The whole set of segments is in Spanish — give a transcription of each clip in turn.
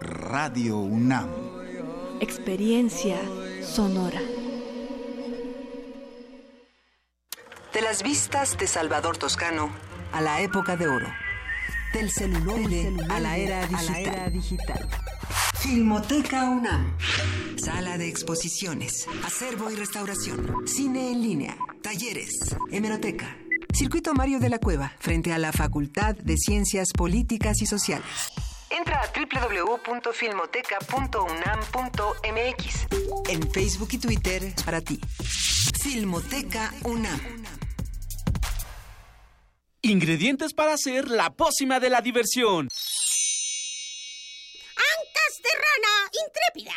Radio UNAM. Experiencia sonora. De las vistas de Salvador Toscano a la época de oro. Del celular a la era digital. Filmoteca UNAM. Sala de exposiciones, acervo y restauración, cine en línea, talleres, hemeroteca. Circuito Mario de la Cueva, frente a la Facultad de Ciencias Políticas y Sociales. Entra a www.filmoteca.unam.mx. En Facebook y Twitter para ti. Filmoteca UNAM. Ingredientes para hacer la pócima de la diversión. Ancas de rana intrépida.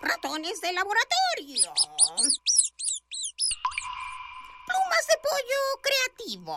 Ratones de laboratorio. Plumas de pollo creativo.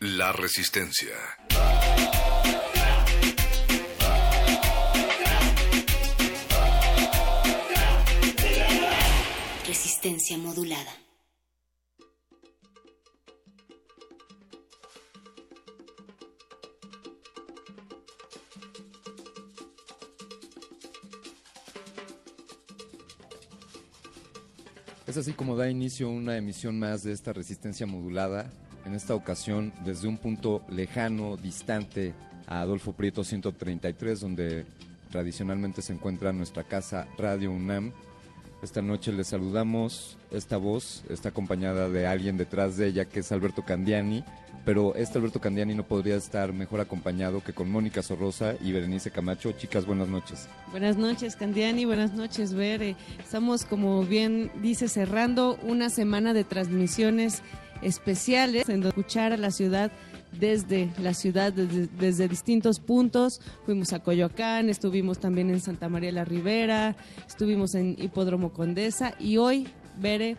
La resistencia. Resistencia modulada. Es así como da inicio una emisión más de esta resistencia modulada, en esta ocasión desde un punto lejano, distante a Adolfo Prieto 133, donde tradicionalmente se encuentra nuestra casa Radio UNAM. Esta noche les saludamos, esta voz está acompañada de alguien detrás de ella que es Alberto Candiani, pero este Alberto Candiani no podría estar mejor acompañado que con Mónica Sorrosa y Berenice Camacho. Chicas, buenas noches. Buenas noches, Candiani. Buenas noches, Bere. Estamos, como bien dice, cerrando una semana de transmisiones especiales en escuchar a la ciudad desde la ciudad, desde, desde, distintos puntos. Fuimos a Coyoacán, estuvimos también en Santa María la Ribera, estuvimos en Hipódromo Condesa y hoy, Bere,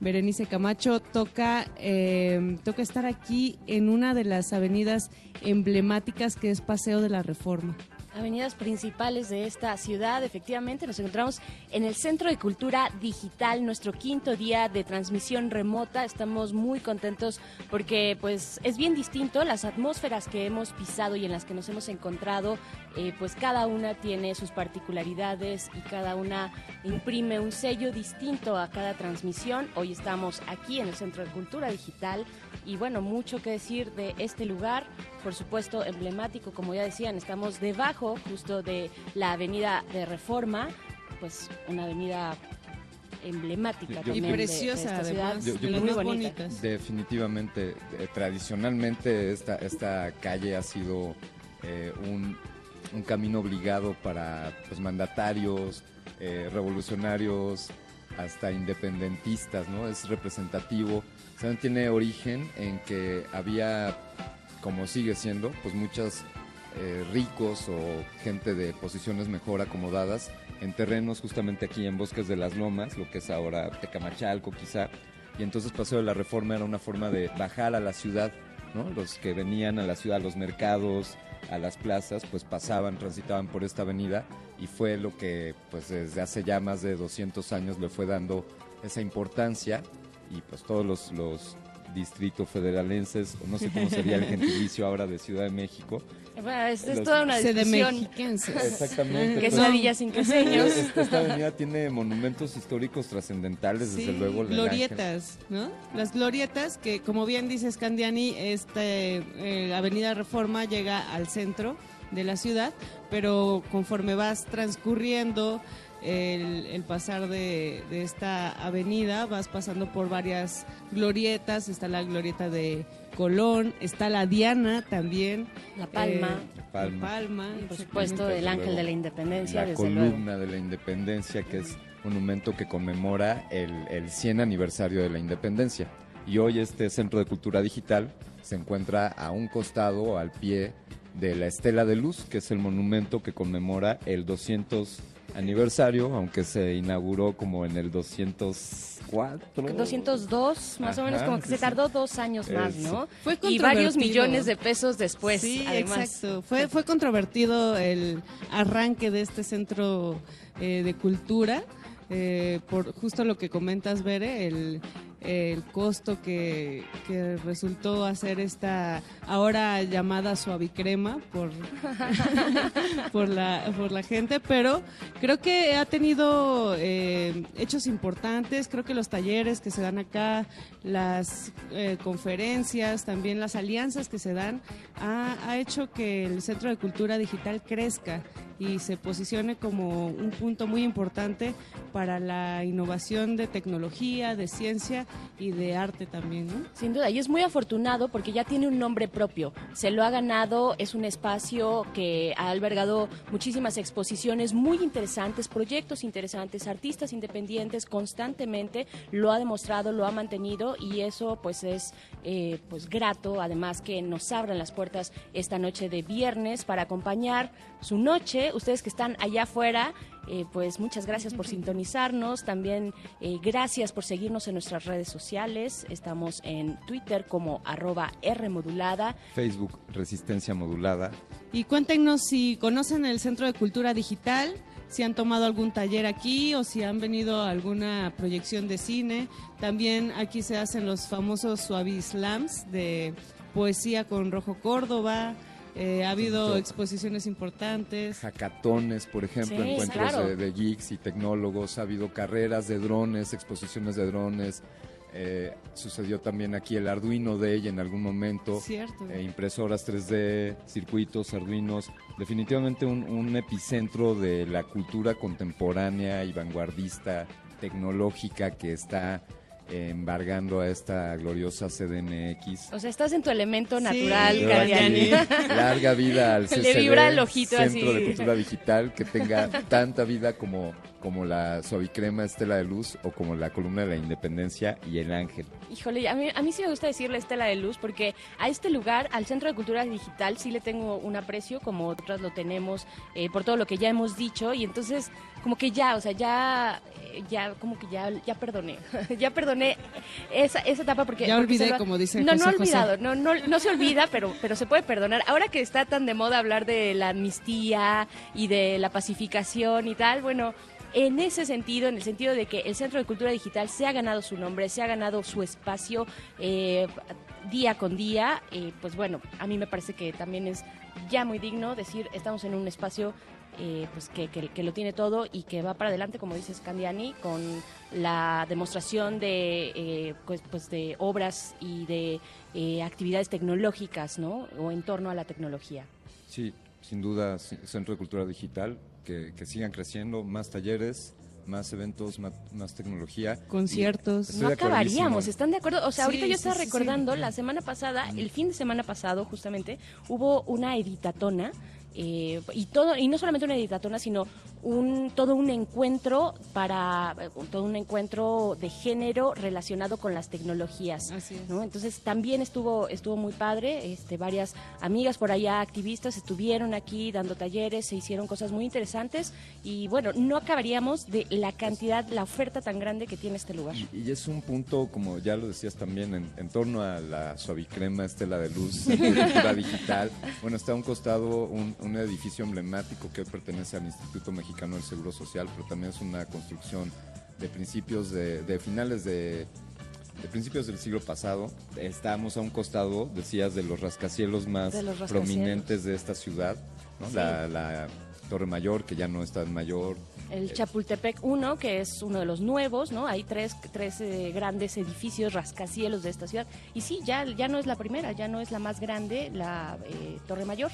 Berenice Camacho, toca, eh, toca estar aquí en una de las avenidas emblemáticas que es Paseo de la Reforma avenidas principales de esta ciudad. Efectivamente, nos encontramos en el Centro de Cultura Digital, nuestro quinto día de transmisión remota. Estamos muy contentos porque pues es bien distinto las atmósferas que hemos pisado y en las que nos hemos encontrado, eh, pues cada una tiene sus particularidades y cada una imprime un sello distinto a cada transmisión. Hoy estamos aquí en el Centro de Cultura Digital y bueno, mucho que decir de este lugar, por supuesto emblemático, como ya decían, estamos debajo justo de la avenida de Reforma, pues una avenida emblemática y preciosa de, esta además, ciudad, muy bonita. Definitivamente, eh, tradicionalmente esta, esta calle ha sido eh, un, un, camino obligado para pues, mandatarios, eh, revolucionarios, hasta independentistas, ¿no? Es representativo. O tiene origen en que había, como sigue siendo, pues muchas eh, ricos o gente de posiciones mejor acomodadas en terrenos justamente aquí en Bosques de las Lomas, lo que es ahora Tecamachalco quizá. Y entonces Paseo de la Reforma era una forma de bajar a la ciudad ¿no? Los que venían a la ciudad, a los mercados, a las plazas, pues pasaban, transitaban por esta avenida y fue lo que pues desde hace ya más de 200 años le fue dando esa importancia y pues todos los, los distritos federalenses, o no sé cómo sería el gentilicio ahora de Ciudad de México. Bueno, es, es toda una discusión. Exactamente. Que es la Villa Cinqueseños. Esta, esta avenida tiene monumentos históricos trascendentales, desde Sí, luego. el glorietas, ¿no? Las glorietas que, como bien dice Scandiani, esta eh, Avenida Reforma llega al centro de la ciudad, pero conforme vas transcurriendo el, el pasar de, de esta avenida, vas pasando por varias glorietas, está la glorieta de Colón, está la Diana también. La Palma. eh, La Palma. La Palma, Y por supuesto el Ángel luego, de la Independencia, la desde luego. columna de la independencia, que es monumento que conmemora el, el 100 aniversario de la independencia. Y hoy este Centro de Cultura Digital se encuentra a un costado, al pie de la Estela de Luz, que es el monumento que conmemora el 200 aniversario, aunque se inauguró como en el 204. 202, más o menos, como que sí, se tardó dos años más. ¿no? Fue y varios millones de pesos después, Sí, además. exacto. Fue, fue controvertido el arranque de este centro eh, de cultura, eh, por justo lo que comentas, Bere, el, el costo que, que resultó hacer esta ahora llamada suavicrema por, por, la, por la gente, pero creo que ha tenido eh, hechos importantes, creo que los talleres que se dan acá, las eh, conferencias, también las alianzas que se dan, ha, ha hecho que el Centro de Cultura Digital crezca y se posicione como un punto muy importante para la innovación de tecnología, de ciencia y de arte también. Sin duda, y es muy afortunado porque ya tiene un nombre propio. Se lo ha ganado, es un espacio que ha albergado muchísimas exposiciones muy interesantes, proyectos interesantes, artistas independientes constantemente, lo ha demostrado, lo ha mantenido y eso pues es eh, pues grato, además que nos abran las puertas esta noche de viernes para acompañar su noche. Ustedes que están allá afuera, eh, pues muchas gracias por sintonizarnos. También eh, gracias por seguirnos en nuestras redes sociales. Estamos en Twitter como arroba Rmodulada. Facebook Resistencia Modulada. Y cuéntenos si conocen el Centro de Cultura Digital, si han tomado algún taller aquí o si han venido a alguna proyección de cine. También aquí se hacen los famosos Suavi Slams de poesía con Rojo Córdoba. Eh, ha habido exposiciones importantes. Hackatones, por ejemplo, Sí, encuentros claro. de, de geeks y tecnólogos, ha habido carreras de drones, exposiciones de drones, eh, sucedió también aquí el Arduino Day en algún momento, Cierto. eh, impresoras 3D, circuitos, Arduinos, definitivamente un, un epicentro de la cultura contemporánea y vanguardista, tecnológica que está embargando a esta gloriosa CDMX. O sea, estás en tu elemento Sí, natural, aquí, Larga vida al Le CCD, vibra el ojito Centro así. de Cultura Digital, que tenga tanta vida como, como la Suavicrema Estela de Luz o como la Columna de la Independencia y el Ángel. Híjole, a mí, a mí sí me gusta decirle Estela de Luz porque a este lugar, al Centro de Cultura Digital, sí le tengo un aprecio, como otras lo tenemos, eh, por todo lo que ya hemos dicho, y entonces como que ya, o sea, ya, eh, ya, como que ya, ya perdoné, ya perdoné esa, esa etapa porque... Ya olvidé, como dice No, no José he olvidado, José. no, no, no se olvida, pero, pero se puede perdonar. Ahora que está tan de moda hablar de la amnistía y de la pacificación y tal, bueno, en ese sentido, en el sentido de que el Centro de Cultura Digital se ha ganado su nombre, se ha ganado su espacio eh, día con día, pues bueno, a mí me parece que también es ya muy digno decir estamos en un espacio eh, pues que, que- lo tiene todo y que va para adelante, como dice Scandiani, con la demostración de, eh, pues, pues de obras y de actividades tecnológicas, ¿no? O en torno a la tecnología. Sí, sin duda, Centro de Cultura Digital, que, que sigan creciendo, más talleres, más eventos, más, más tecnología. Conciertos. No acabaríamos, ¿están de acuerdo? O sea, Sí, ahorita yo estaba sí, sí. recordando, la semana pasada, el fin de semana pasado, justamente, hubo una editatona. eh, y todo y no solamente una editatona sino un todo un encuentro para eh, todo un encuentro de género relacionado con las tecnologías. ¿no? Entonces también estuvo estuvo muy padre. Este, varias amigas por allá activistas estuvieron aquí dando talleres, se hicieron cosas muy interesantes y bueno no acabaríamos de la cantidad, la oferta tan grande que tiene este lugar. Y, es un punto como ya lo decías también en, en torno a la suavicrema estela de luz, cultura digital. Bueno está a un costado un, un edificio emblemático que pertenece al Instituto Mexicano del Seguro Social, pero también es una construcción de principios de, finales de, principios del siglo pasado. Estamos a un costado, decías, de los rascacielos más prominentes de esta ciudad, la, Torre Mayor, que ya no es tan mayor. El eh, Chapultepec 1, que es uno de los nuevos, ¿no? Hay tres, tres eh, grandes edificios rascacielos de esta ciudad. Y sí, ya, ya no es la primera, ya no es la más grande, la eh, Torre Mayor.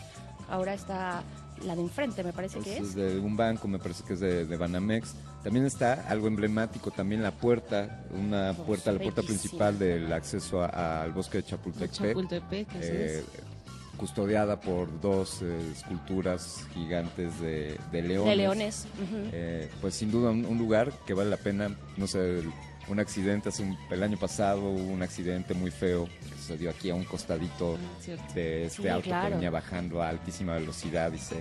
Ahora está la de enfrente, me parece que es. Es de un banco, me parece que es de, Banamex. También está algo emblemático, también la puerta, una puerta, la puerta principal del acceso al bosque de Chapultepec. Chapultepec eh, custodiada por dos eh, esculturas gigantes de, leones. De leones. Eh, pues sin duda un, un, lugar que vale la pena, no sé, un accidente, hace el año pasado hubo un accidente muy feo que sucedió aquí a un costadito ah, de este auto que venía bajando a altísima velocidad y se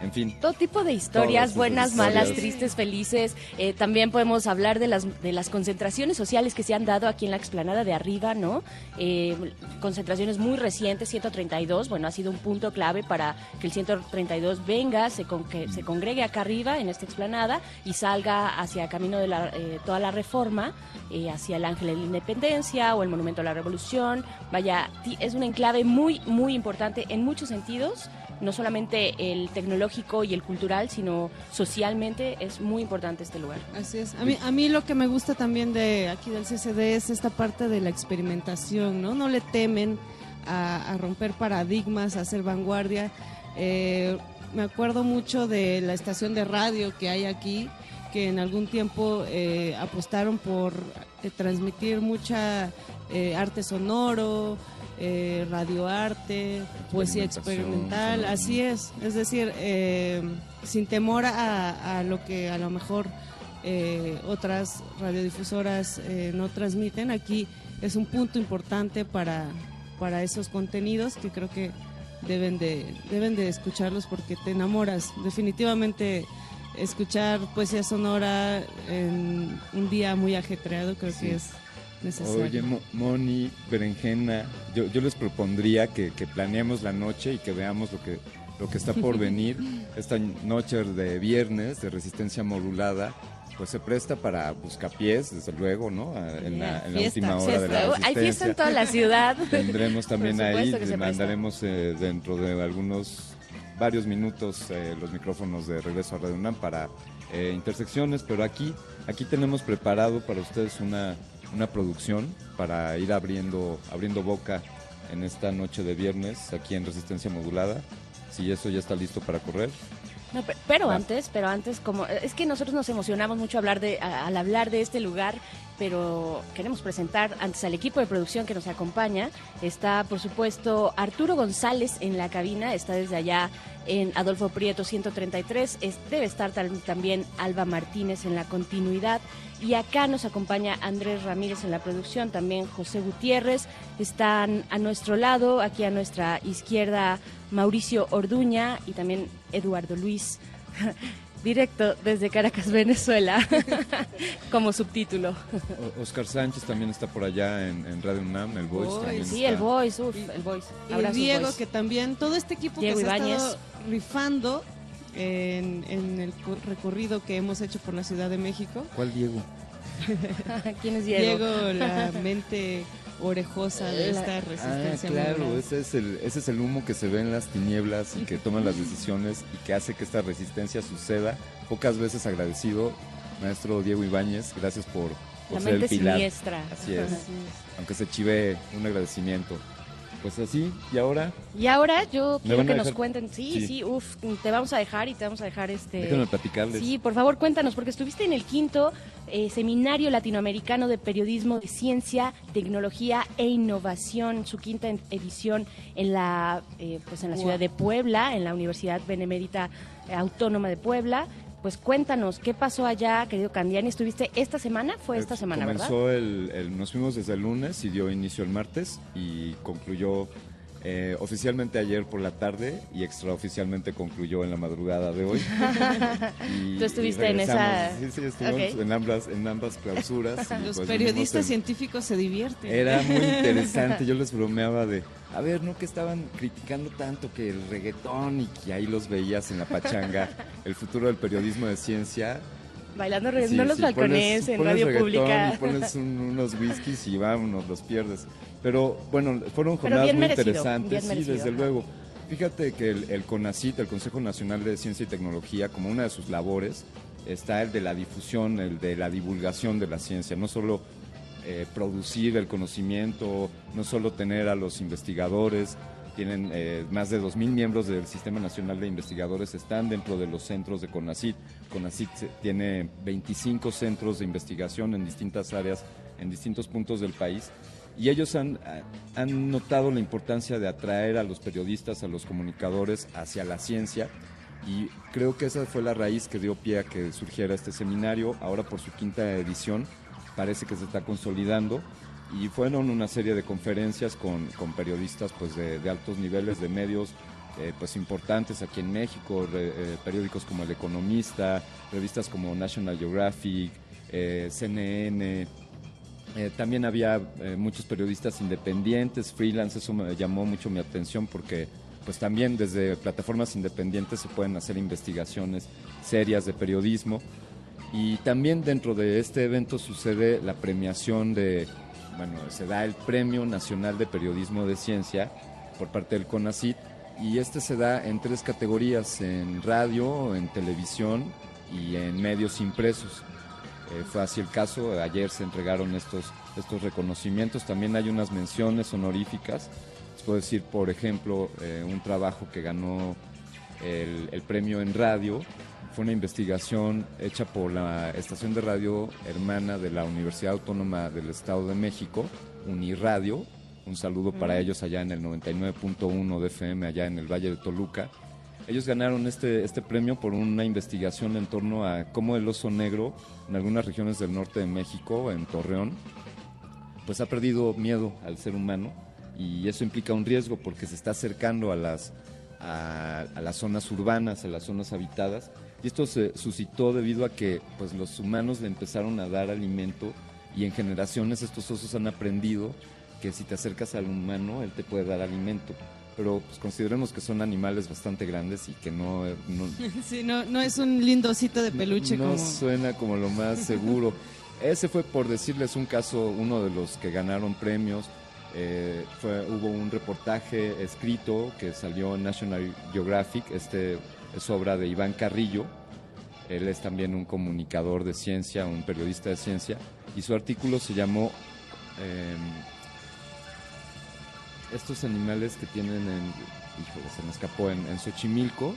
en fin. Todo tipo de historias, buenas, malas, tristes, felices. Eh, también podemos hablar de las, de las concentraciones sociales que se han dado aquí en la explanada de arriba, ¿no? Eh, concentraciones muy recientes, 132, bueno, ha sido un punto clave para que el 132 venga, se, con, que se congregue acá arriba en esta explanada y salga hacia camino de la, eh, toda la reforma, hacia el Ángel de la Independencia o el Monumento a la Revolución. Vaya, es un enclave muy, muy importante en muchos sentidos no solamente el tecnológico y el cultural, sino socialmente es muy importante este lugar. Así es. A mí, a mí lo que me gusta también de aquí del CCD es esta parte de la experimentación, ¿no? No le temen a, romper paradigmas, a hacer vanguardia. Eh, me acuerdo mucho de la estación de radio que hay aquí, que en algún tiempo eh, apostaron por eh, transmitir mucha arte sonoro, eh, radioarte, poesía experimental, así es, es decir, eh, sin temor a, lo que a lo mejor eh, otras radiodifusoras eh, no transmiten, aquí es un punto importante para, para esos contenidos que creo que deben de, deben de escucharlos porque te enamoras. Definitivamente escuchar poesía sonora en un día muy ajetreado creo que es Oye, Moni, Berenjena, yo, yo les propondría que, que, planeemos la noche y que veamos lo que, lo que está por venir. Esta noche de viernes de resistencia modulada, pues se presta para buscapiés, desde luego, ¿no? En, la, última hora de la resistencia. Hay fiesta en toda la ciudad. Tendremos también ahí, mandaremos eh, dentro de algunos, varios minutos eh, los micrófonos de regreso a Radio UNAM para eh, intersecciones, pero aquí, aquí tenemos preparado para ustedes una una producción para ir abriendo, abriendo boca en esta noche de viernes aquí en Resistencia Modulada. Si eso ya está listo para correr. Pero antes, pero antes, como es que nosotros nos emocionamos mucho hablar de, al hablar de este lugar pero queremos presentar antes al equipo de producción que nos acompaña. Está, por supuesto, Arturo González en la cabina, está desde allá en Adolfo Prieto 133. debe estar también Alba Martínez en la continuidad. Y acá nos acompaña Andrés Ramírez en la producción, también José Gutiérrez. Están a nuestro lado, aquí a nuestra izquierda, Mauricio Orduña y también Eduardo Luis. directo desde Caracas, Venezuela, como subtítulo. Oscar Sánchez también está por allá en, Radio UNAM, el Voice. sí, el Voice, uf, el Voice. Y Diego, que también, todo este equipo que se ha estado rifando en, en, el recorrido que hemos hecho por la Ciudad de México. ¿Cuál Diego? ¿Quién es Diego? Diego, la mente orejosa de esta resistencia. Ah, claro, ese es, el, ese es el humo que se ve en las tinieblas y que toma las decisiones y que hace que esta resistencia suceda. Pocas veces agradecido, maestro Diego Ibáñez, gracias por, ser el pilar. Siniestra. Así es. Aunque se chive un agradecimiento. Pues así, ¿y ahora? Y ahora yo quiero que nos cuenten, sí, sí, uff, te vamos a dejar y te vamos a dejar este... Déjame platicarles. Sí, por favor, cuéntanos, porque estuviste en el quinto eh, Seminario Latinoamericano de Periodismo de Ciencia, Tecnología e Innovación, su quinta edición en la, eh, pues en la ciudad de Puebla, en la Universidad Benemérita Autónoma de Puebla pues cuéntanos, ¿qué pasó allá, querido Candiani? ¿Estuviste esta semana? Fue esta Eh, semana, comenzó ¿verdad? El, el- nos fuimos desde el lunes y dio inicio el martes y concluyó eh, oficialmente ayer por la tarde y extraoficialmente concluyó en la madrugada de hoy. Y- Tú estuviste y en esa-. Sí, sí, estuvimos en, ambas, en ambas clausuras. Los pues, periodistas en- científicos se divierten. Era muy interesante, yo les bromeaba de, a ver, ¿no? Que estaban criticando tanto que el reggaetón y que ahí los veías en la pachanga, el futuro del periodismo de ciencia. Bailando re- Sí, no los sí, balcones pones- en pones radio reggaetón pública. y pones un- unos whiskies y vámonos, los pierdes. Pero bueno, fueron jornadas muy merecido, interesantes, bien sí, merecido, desde ajá. luego. Fíjate que el, el CONACIT, el Consejo Nacional de Ciencia y Tecnología, como una de sus labores, está el de la difusión, el de la divulgación de la ciencia, no solo eh, producir el conocimiento, no solo tener a los investigadores, tienen eh, más de 2.000 miembros del Sistema Nacional de Investigadores, están dentro de los centros de CONACIT. CONACIT tiene 25 centros de investigación en distintas áreas, en distintos puntos del país, y ellos han, han notado la importancia de atraer a los periodistas, a los comunicadores hacia la ciencia, y creo que esa fue la raíz que dio pie a que surgiera este seminario, ahora por su quinta edición, parece que se está consolidando y fueron una serie de conferencias con, con periodistas pues de, altos niveles de medios eh, pues importantes aquí en México, eh, periódicos como El Economista, revistas como National Geographic, eh, CNN, eh, también había eh, muchos periodistas independientes, freelance, eso me llamó mucho mi atención porque pues también desde plataformas independientes se pueden hacer investigaciones serias de periodismo y también dentro de este evento sucede la premiación de, bueno, se da el Premio Nacional de Periodismo de Ciencia por parte del CONACIT y este se da en tres categorías, en radio, en televisión y en medios impresos. Eh, fue así el caso, ayer se entregaron estos, estos reconocimientos, también hay unas menciones honoríficas, les puedo decir, por ejemplo, eh, un trabajo que ganó el, el premio en radio, fue una investigación hecha por la estación de radio hermana de la Universidad Autónoma del Estado de México, Uniradio, un saludo para Mm. ellos allá en el 99.1 de FM, allá en el Valle de Toluca. Ellos ganaron este, este premio por una investigación en torno a cómo el oso negro en algunas regiones del norte de México, en Torreón, pues ha perdido miedo al ser humano y eso implica un riesgo porque se está acercando a las, a, las zonas urbanas, a las zonas habitadas. Y esto se suscitó debido a que pues, los humanos le empezaron a dar alimento y en generaciones estos osos han aprendido que si te acercas al humano, él te puede dar alimento. Pero pues, consideremos que son animales bastante grandes y que no, no, Sí, no, no es un lindo osito de peluche no como... suena como lo más seguro. Ese fue, por decirles un caso, uno de los que ganaron premios. Eh, fue, hubo un reportaje escrito que salió en National Geographic. Este es obra de Iván Carrillo. Él es también un comunicador de ciencia, un periodista de ciencia. Y su artículo se llamó eh, Estos animales que tienen en. Híjole, se me escapó en, en Xochimilco.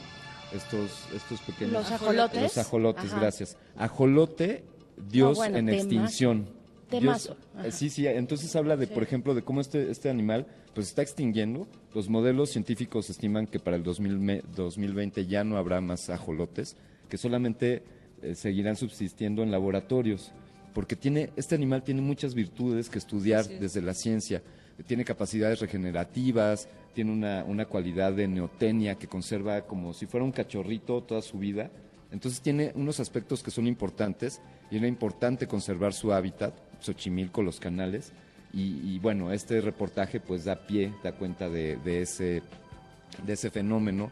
Estos, estos pequeños. Los ajolotes. Los ajolotes, Ajá. gracias. Ajolote, Dios No, bueno, en extinción. Dios- eh, sí, sí, entonces habla de, Sí. por ejemplo, de cómo este, este animal pues está extinguiendo. Los modelos científicos estiman que para el 2000 me- 2020 ya no habrá más ajolotes, que solamente eh, seguirán subsistiendo en laboratorios, porque tiene, este animal tiene muchas virtudes que estudiar desde la ciencia. Tiene capacidades regenerativas, tiene una, una cualidad de neotenia que conserva como si fuera un cachorrito toda su vida. Entonces tiene unos aspectos que son importantes y era importante conservar su hábitat, Xochimilco, los canales. Y, y bueno, este reportaje pues da pie, da cuenta de, de ese, de ese fenómeno.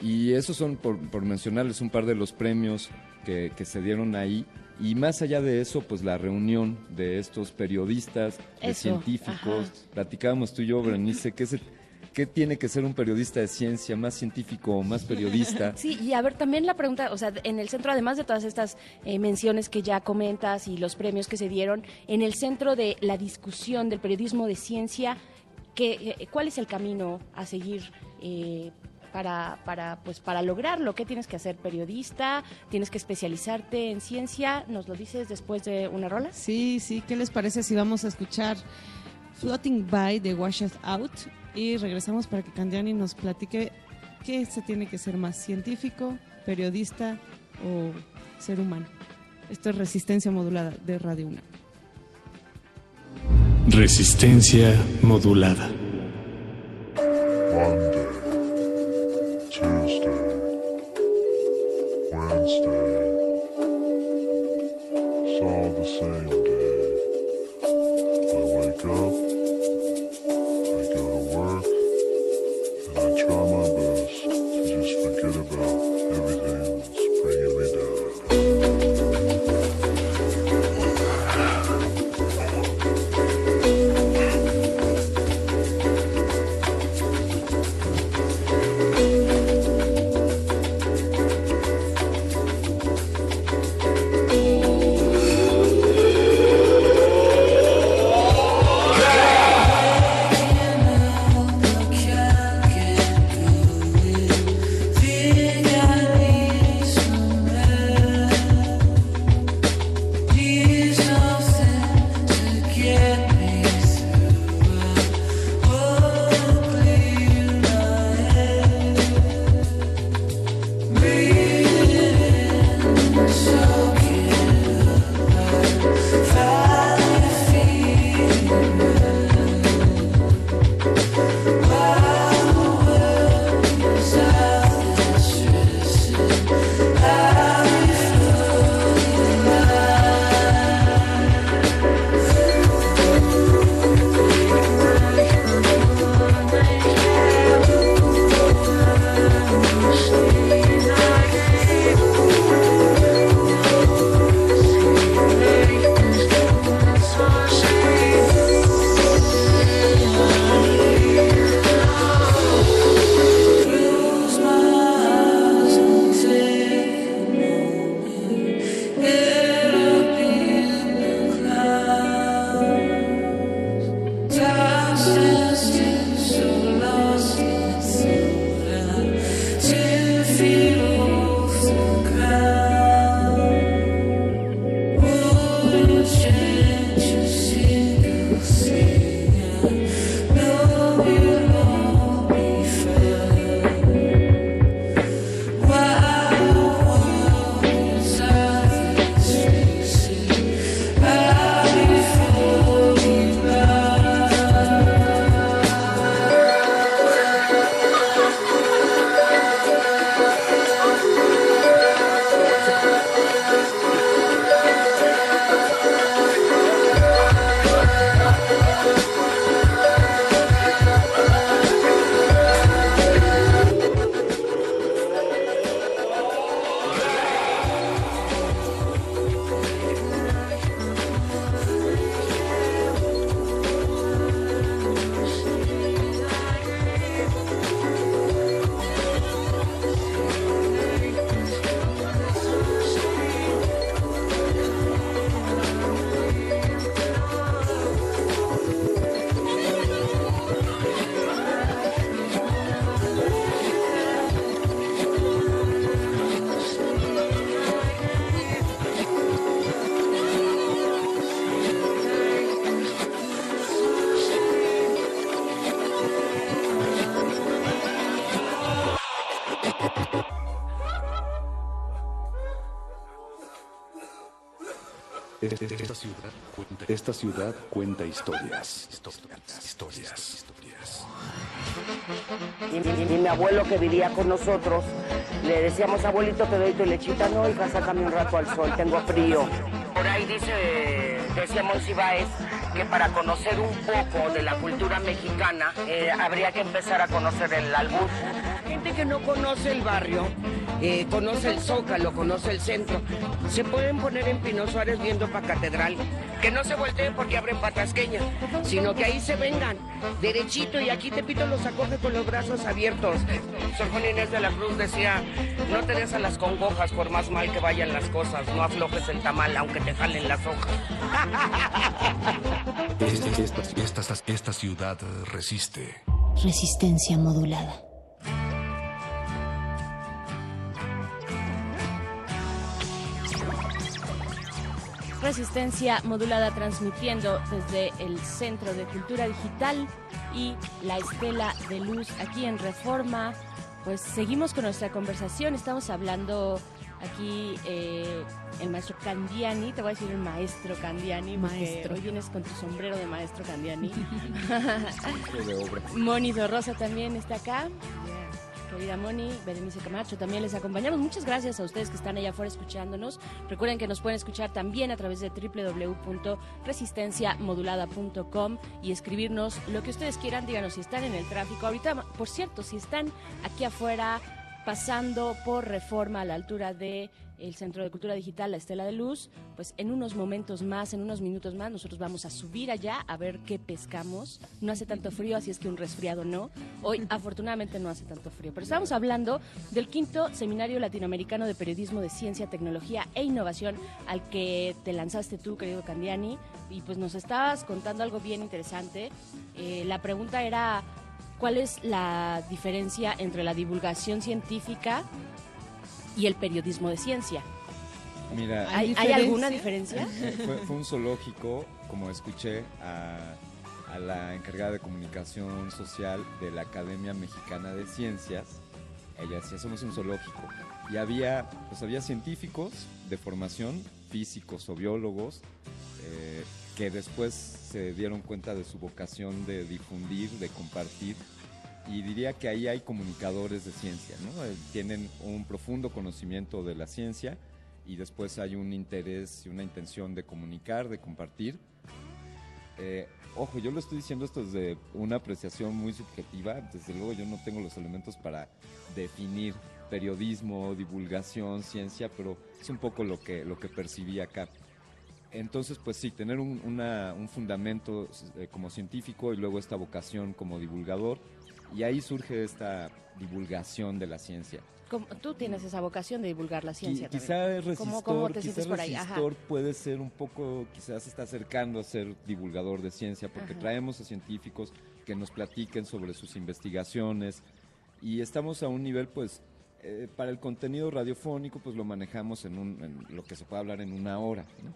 Y esos son, por, por mencionarles, un par de los premios que, que se dieron ahí. Y más allá de eso, pues la reunión de estos periodistas, de Eso, científicos. ajá. Platicábamos tú y yo, Berenice, ¿qué, se- qué tiene que ser un periodista de ciencia? ¿Más científico o más periodista? Sí, y a ver, también la pregunta, o sea, en el centro, además de todas estas eh, menciones que ya comentas y los premios que se dieron, en el centro de la discusión del periodismo de ciencia, ¿qué, eh, ¿cuál es el camino a seguir? eh, para, para, pues, para lograrlo, ¿qué tienes que hacer? ¿Periodista? ¿Tienes que especializarte en ciencia? ¿Nos lo dices después de una rola? Sí, sí, ¿qué les parece si vamos a escuchar Floating By de Wash Us Out y regresamos para que Candiani nos platique qué se tiene que ser más científico, periodista o ser humano. Esto es resistencia modulada de Radio 1. Resistencia modulada. Tuesday, Wednesday. It's all the same esta ciudad cuenta historias. Historias. Historias. historias. Y, y- y mi abuelo que vivía con nosotros, le decíamos, abuelito, te doy tu lechita. No, hija, sácame un rato al sol, tengo frío. Por ahí dice, decía Monsiváis, que para conocer un poco de la cultura mexicana, eh, habría que empezar a conocer el albur. Gente que no conoce el barrio, eh, conoce el Zócalo, conoce el centro, se pueden poner en Pino Suárez viendo para Catedral. Que no se volteen porque abren patasqueña, sino que ahí se vengan, derechito, y aquí Tepito los acoge con los brazos abiertos. Sor Juana Inés de la Cruz decía, no te des a las congojas por más mal que vayan las cosas, no aflojes el tamal aunque te jalen las hojas. Esta, esta- esta- esta ciudad resiste. Resistencia modulada. Resistencia modulada transmitiendo desde el Centro de Cultura Digital y la Estela de Luz aquí en Reforma. Pues seguimos con nuestra conversación, estamos hablando aquí eh, el maestro Candiani, te voy a decir el maestro Candiani, Maestro. hoy vienes con tu sombrero de maestro Candiani. de obra. Moni Rosa también está acá. Querida Moni, Berenice Camacho, también les acompañamos. Muchas gracias a ustedes que están allá afuera escuchándonos. Recuerden que nos pueden escuchar también a través de www.resistenciamodulada.com y escribirnos lo que ustedes quieran. Díganos si están en el tráfico. Ahorita, por cierto, si están aquí afuera pasando por reforma a la altura de el Centro de Cultura Digital La Estela de Luz, pues en unos momentos más, en unos minutos más, nosotros vamos a subir allá a ver qué pescamos. No hace tanto frío, así es que un resfriado no. Hoy afortunadamente no hace tanto frío, pero estamos hablando del quinto Seminario Latinoamericano de Periodismo de Ciencia, Tecnología e Innovación al que te lanzaste tú, querido Candiani, y pues nos estabas contando algo bien interesante. Eh, la pregunta era, ¿cuál es la diferencia entre la divulgación científica y el periodismo de ciencia? Mira, ¿Hay, ¿hay alguna diferencia? fue, fue un zoológico, como escuché, a, a la encargada de comunicación social de la Academia Mexicana de Ciencias. Ella decía, somos un zoológico. Y había, pues había científicos de formación, físicos o biólogos, eh, que después se dieron cuenta de su vocación de difundir, de compartir. Y diría que ahí hay comunicadores de ciencia, ¿no? Eh, Tienen un profundo conocimiento de la ciencia y después hay un interés y una intención de comunicar, de compartir. Eh, ojo, yo lo estoy diciendo esto desde una apreciación muy subjetiva. Desde luego yo no tengo los elementos para definir periodismo, divulgación, ciencia, pero es un poco lo que, lo que percibí acá. Entonces, pues sí, tener un, una- un fundamento eh, como científico y luego esta vocación como divulgador, y ahí surge esta divulgación de la ciencia. Como- Tú tienes esa vocación de divulgar la Qui- ciencia. quizá también. es resistor, ¿Cómo, cómo te quizá por ahí? Resistor puede ser un poco, quizás se está acercando a ser divulgador de ciencia, porque Ajá. traemos a científicos que nos platiquen sobre sus investigaciones y estamos a un nivel, pues, eh, para el contenido radiofónico, pues lo manejamos en, un, en lo que se puede hablar en una hora. ¿no?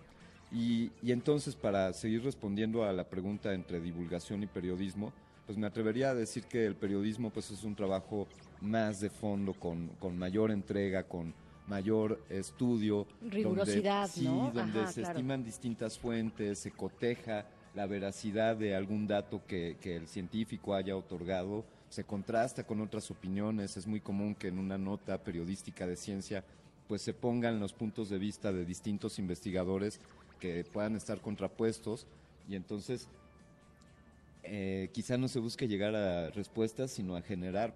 Y, y entonces, para seguir respondiendo a la pregunta entre divulgación y periodismo, pues me atrevería a decir que el periodismo pues es un trabajo más de fondo, con, con mayor entrega, con mayor estudio. donde- Rigurosidad, sí, ¿no? donde Ajá, se claro. estiman distintas fuentes, se coteja la veracidad de algún dato que, que el científico haya otorgado, se contrasta con otras opiniones. Es muy común que en una nota periodística de ciencia pues se pongan los puntos de vista de distintos investigadores que puedan estar contrapuestos y entonces eh, quizá no se busque llegar a respuestas, sino a generar,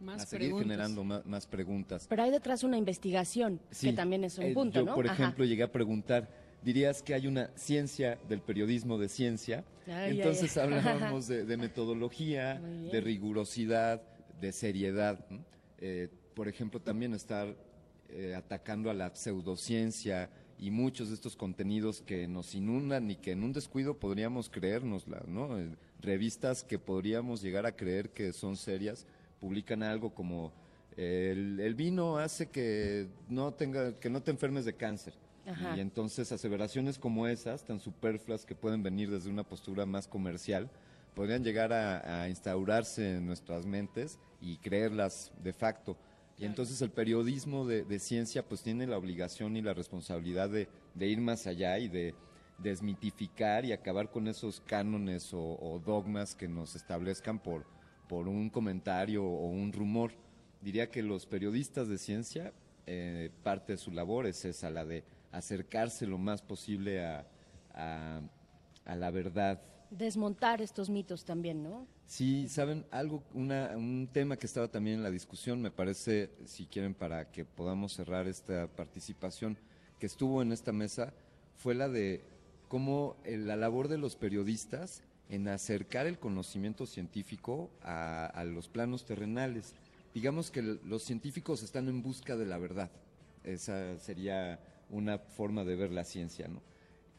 Más a seguir preguntas. generando más, más preguntas. Pero hay detrás una investigación, Sí, que también es un eh, punto, yo, ¿no? por Ajá. ejemplo, llegué a preguntar, ¿dirías que hay una ciencia del periodismo de ciencia? Ay, Entonces ay. hablábamos de, de metodología, de rigurosidad, de seriedad. Eh, por ejemplo, también estar eh, atacando a la pseudociencia y muchos de estos contenidos que nos inundan y que en un descuido podríamos creérnosla, ¿no? Revistas que podríamos llegar a creer que son serias publican algo como el, el vino hace que no tenga que no te enfermes de cáncer. Ajá. Y entonces aseveraciones como esas, tan superfluas que pueden venir desde una postura más comercial, podrían llegar a, a instaurarse en nuestras mentes y creerlas de facto. Y entonces el periodismo de, de ciencia pues tiene la obligación y la responsabilidad de, de ir más allá y de desmitificar y acabar con esos cánones o, o dogmas que nos establezcan por, por un comentario o un rumor. Diría que los periodistas de ciencia, eh, parte de su labor es esa, la de acercarse lo más posible a, a- a la verdad. Desmontar estos mitos también, ¿no? Sí, saben, algo, una, un tema que estaba también en la discusión, me parece, si quieren, para que podamos cerrar esta participación, que estuvo en esta mesa, fue la de cómo eh, la labor de los periodistas en acercar el conocimiento científico a, a los planos terrenales. Digamos que los científicos están en busca de la verdad. Esa sería una forma de ver la ciencia, ¿no?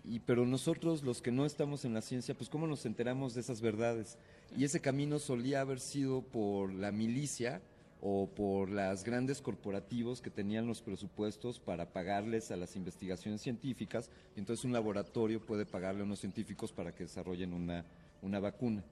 Y, pero nosotros, los que no estamos en la ciencia, pues cómo nos enteramos de esas verdades. Y ese camino solía haber sido por la milicia o por las grandes corporativos que tenían los presupuestos para pagarles a las investigaciones científicas. Y entonces un laboratorio puede pagarle a unos científicos para que desarrollen una, una vacuna.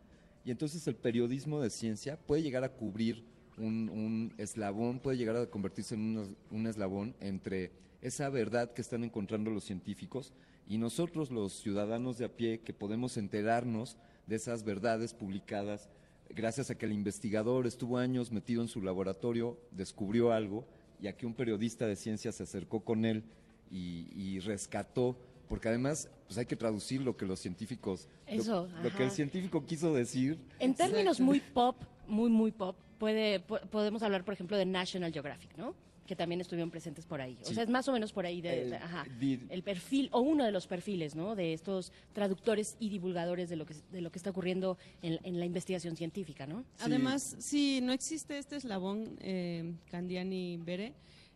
Y entonces el periodismo de ciencia puede llegar a cubrir un, un eslabón, puede llegar a convertirse en un, un eslabón entre esa verdad que están encontrando los científicos y nosotros los ciudadanos de a pie que podemos enterarnos de esas verdades publicadas gracias a que el investigador estuvo años metido en su laboratorio, descubrió algo y aquí un periodista de ciencia se acercó con él y, y rescató, porque además pues hay que traducir lo que los científicos, lo- Eso, lo, que el científico quiso decir. En términos muy pop, muy, muy pop, puede, po- podemos hablar, por ejemplo, de National Geographic, ¿no? Que también estuvieron presentes por ahí. O sea, es más o menos por ahí de, El- de- ajá, di- el perfil, o uno de los perfiles, ¿no? De estos traductores y divulgadores de lo que, de lo que está ocurriendo en, en la investigación científica, ¿no? Además, si no existe este eslabón eh, Candiani-Bere,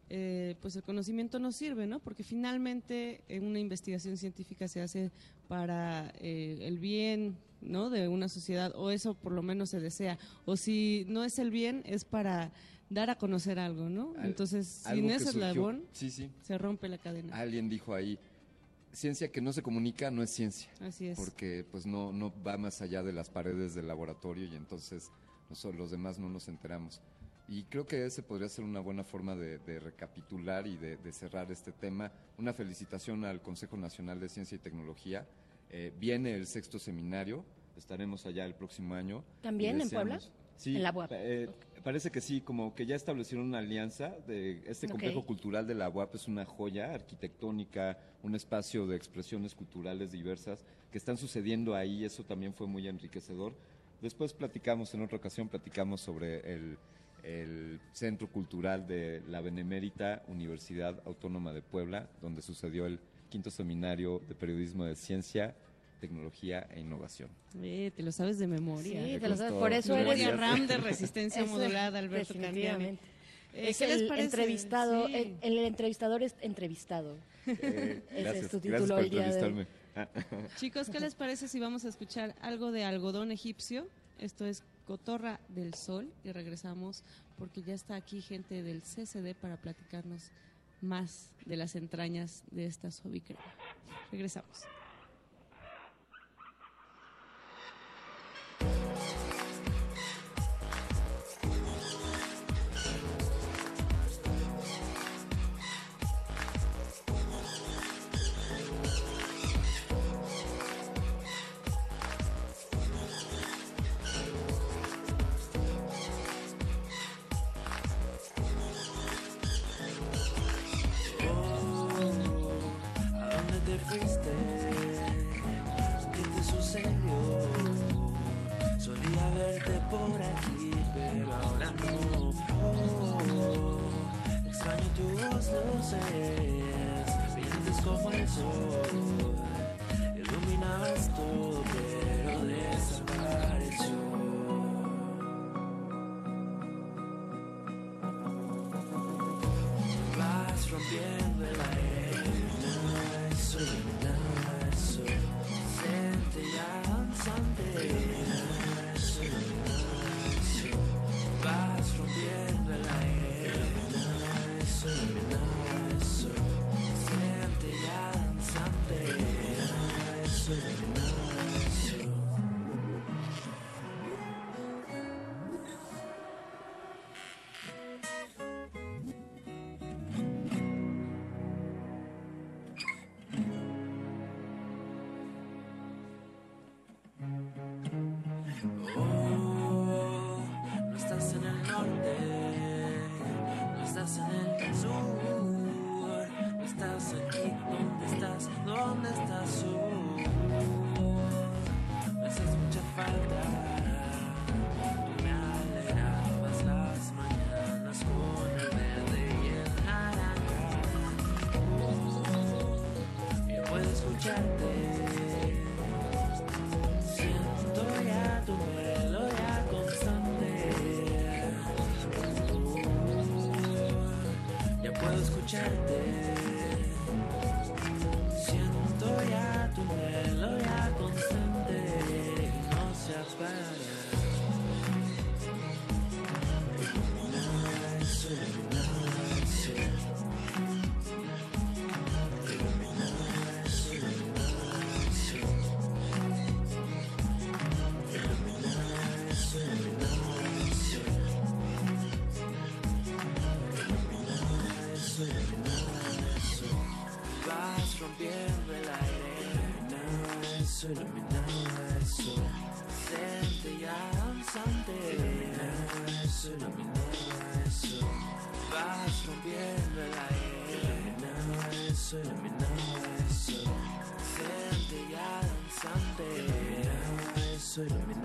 eh, pues el conocimiento no sirve, ¿no? Porque finalmente eh, una investigación científica se hace para eh, el bien, ¿no? De una sociedad, o eso por lo menos se desea. O si no es el bien, es para dar a conocer algo, ¿no? Al- Entonces, sin ese eslabón, Sí, sí. se rompe la cadena. Alguien dijo ahí, ciencia que no se comunica no es ciencia. Así es. Porque pues no, no va más allá de las paredes del laboratorio y entonces nosotros los demás no nos enteramos. Y creo que ese podría ser una buena forma de, de recapitular y de, de cerrar este tema. Una felicitación al Consejo Nacional de Ciencia y Tecnología. Eh, viene el sexto seminario, estaremos allá el próximo año. ¿También en Puebla? Sí, En la UAP. eh, parece que sí, como que ya establecieron una alianza. De este complejo cultural de la UAP es una joya arquitectónica, un espacio de expresiones culturales diversas que están sucediendo ahí. Eso también fue muy enriquecedor. Después platicamos, en otra ocasión, platicamos sobre el, el Centro Cultural de la Benemérita Universidad Autónoma de Puebla, donde sucedió el quinto seminario de periodismo de ciencia, tecnología e innovación. Eh, te lo sabes de memoria. Sí, te lo sabes. Por eso eres Memoria RAM de resistencia modulada, Alberto Candiani. definitivamente. Eh, es ¿qué les el parece? entrevistado, Sí. el, el entrevistador es entrevistado. Eh, Ese gracias, es tu gracias título por el día de hoy. entrevistarme. Chicos, ¿qué les parece si vamos a escuchar algo de algodón egipcio? Esto es Cotorra del Sol y regresamos porque ya está aquí gente del CCD para platicarnos más de las entrañas de esta sobicrema. Regresamos. Ilumina eso, eso. Centella danzante, ilumina eso, ilumina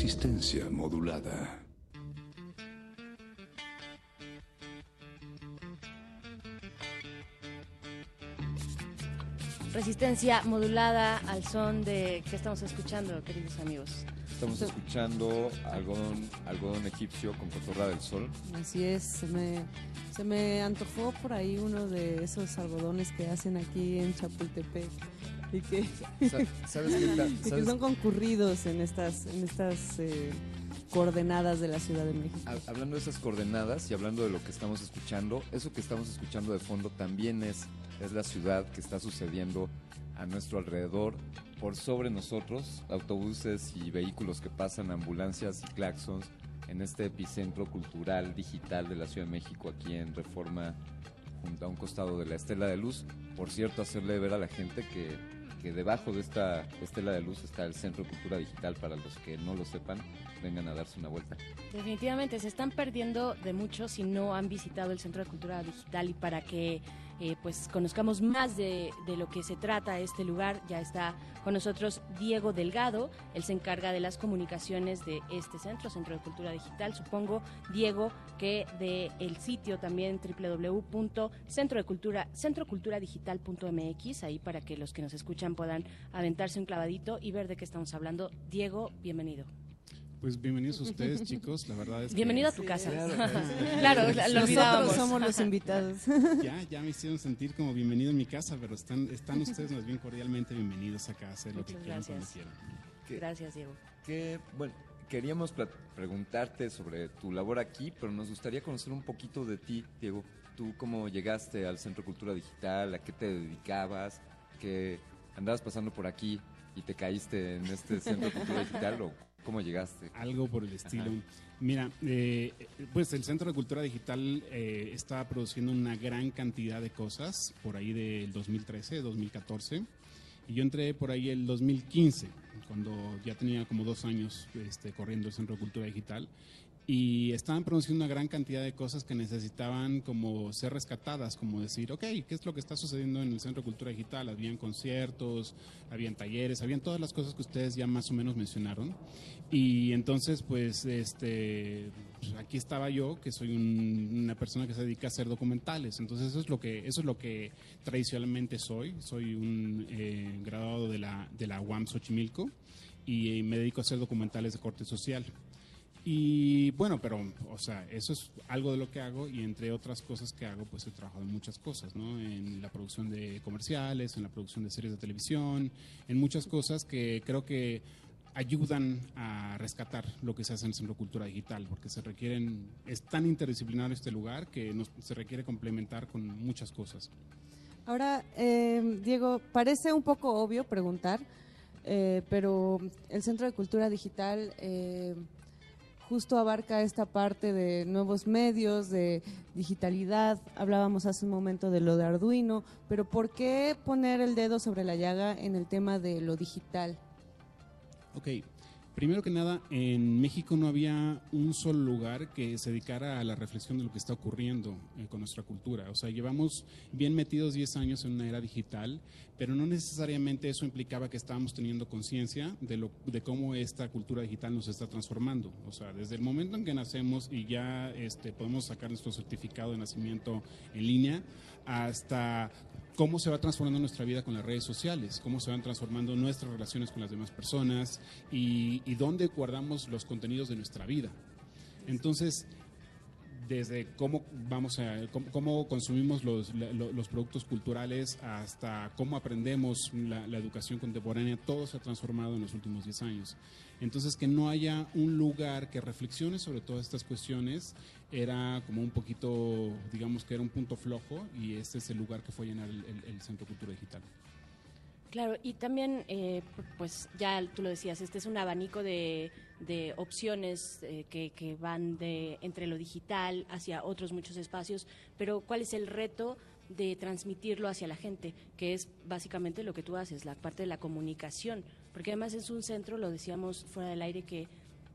Resistencia modulada. Resistencia modulada al son de que estamos escuchando, queridos amigos. Estamos escuchando algodón, algodón egipcio con cotorra del sol. Así es, se me, se me antojó por ahí uno de esos algodones que hacen aquí en Chapultepec y que, Sa- ¿sabes qué tal? y que ¿Sabes? son concurridos en estas, en estas eh, coordenadas de la Ciudad de México. Ha- Hablando de esas coordenadas y hablando de lo que estamos escuchando, eso que estamos escuchando de fondo también es, es la ciudad que está sucediendo a nuestro alrededor, por sobre nosotros, autobuses y vehículos que pasan, ambulancias y claxons en este epicentro cultural digital de la Ciudad de México, aquí en Reforma, junto a un costado de la Estela de Luz. Por cierto, hacerle ver a la gente que, que debajo de esta Estela de Luz está el Centro de Cultura Digital, para los que no lo sepan, vengan a darse una vuelta. Definitivamente se están perdiendo de mucho si no han visitado el Centro de Cultura Digital y para que eh, pues conozcamos más de, de lo que se trata este lugar ya está con nosotros Diego Delgado, él se encarga de las comunicaciones de este centro, Centro de Cultura Digital. Supongo Diego que de el sitio también www.centrodecultura centroculturadigital.mx ahí para que los que nos escuchan puedan aventarse un clavadito y ver de qué estamos hablando. Diego, bienvenido. Pues bienvenidos a ustedes, chicos. La verdad es que- Bienvenido a tu casa. Claro, Claro, lo Nosotros somos los invitados. Ya, ya me hicieron sentir como bienvenido en mi casa, pero están, están ustedes más bien cordialmente bienvenidos acá a hacer lo que Muchas quieran cuando gracias. quieran. Gracias, Diego. Que, bueno, queríamos preguntarte sobre tu labor aquí, pero nos gustaría conocer un poquito de ti, Diego. ¿Tú cómo llegaste al Centro Cultura Digital? ¿A qué te dedicabas? ¿Que andabas pasando por aquí y te caíste en este Centro Cultura Digital? ¿O cómo llegaste? Algo por el estilo. Ajá. Mira, eh, pues el Centro de Cultura Digital eh, está produciendo una gran cantidad de cosas por ahí del 2013, 2014. Y yo entré por ahí el 2015, cuando ya tenía como dos años este, corriendo el Centro de Cultura Digital. Y estaban produciendo una gran cantidad de cosas que necesitaban como ser rescatadas, como decir, ok, ¿qué es lo que está sucediendo en el Centro de Cultura Digital? Habían conciertos, habían talleres, habían todas las cosas que ustedes ya más o menos mencionaron. Y entonces, pues, este, pues, aquí estaba yo, que soy un- una persona que se dedica a hacer documentales. Entonces, eso es lo que, eso es lo que tradicionalmente soy. Soy un eh, graduado de la, de la UAM Xochimilco y eh, me dedico a hacer documentales de corte social. Y bueno, pero, o sea, eso es algo de lo que hago y entre otras cosas que hago, pues he trabajado en muchas cosas, ¿no? En la producción de comerciales, en la producción de series de televisión, en muchas cosas que creo que ayudan a rescatar lo que se hace en el Centro de Cultura Digital, porque se requieren, es tan interdisciplinario este lugar que nos, se requiere complementar con muchas cosas. Ahora, eh, Diego, parece un poco obvio preguntar, eh, pero el Centro de Cultura Digital eh, justo abarca esta parte de nuevos medios, de digitalidad. Hablábamos hace un momento de lo de Arduino, pero ¿por qué poner el dedo sobre la llaga en el tema de lo digital? Ok, Primero que nada, en México no había un solo lugar que se dedicara a la reflexión de lo que está ocurriendo eh, con nuestra cultura. O sea, llevamos bien metidos 10 años en una era digital, pero no necesariamente eso implicaba que estábamos teniendo conciencia de, lo- de cómo esta cultura digital nos está transformando. O sea, desde el momento en que nacemos y ya este, podemos sacar nuestro certificado de nacimiento en línea, hasta cómo se va transformando nuestra vida con las redes sociales, cómo se van transformando nuestras relaciones con las demás personas y, dónde guardamos los contenidos de nuestra vida. Entonces, desde cómo vamos a cómo, consumimos los, productos culturales hasta cómo aprendemos la, educación contemporánea, todo se ha transformado en los últimos 10 años. Entonces, que no haya un lugar que reflexione sobre todas estas cuestiones era como un poquito, digamos que era un punto flojo y este es el lugar que fue llenar el, Centro Cultura Digital. Claro, y también, eh, pues ya tú lo decías, este es un abanico de, de opciones eh, que, que van de entre lo digital hacia otros muchos espacios, pero ¿cuál es el reto de transmitirlo hacia la gente? Que es básicamente lo que tú haces, la parte de la comunicación, porque además es un centro, lo decíamos fuera del aire, que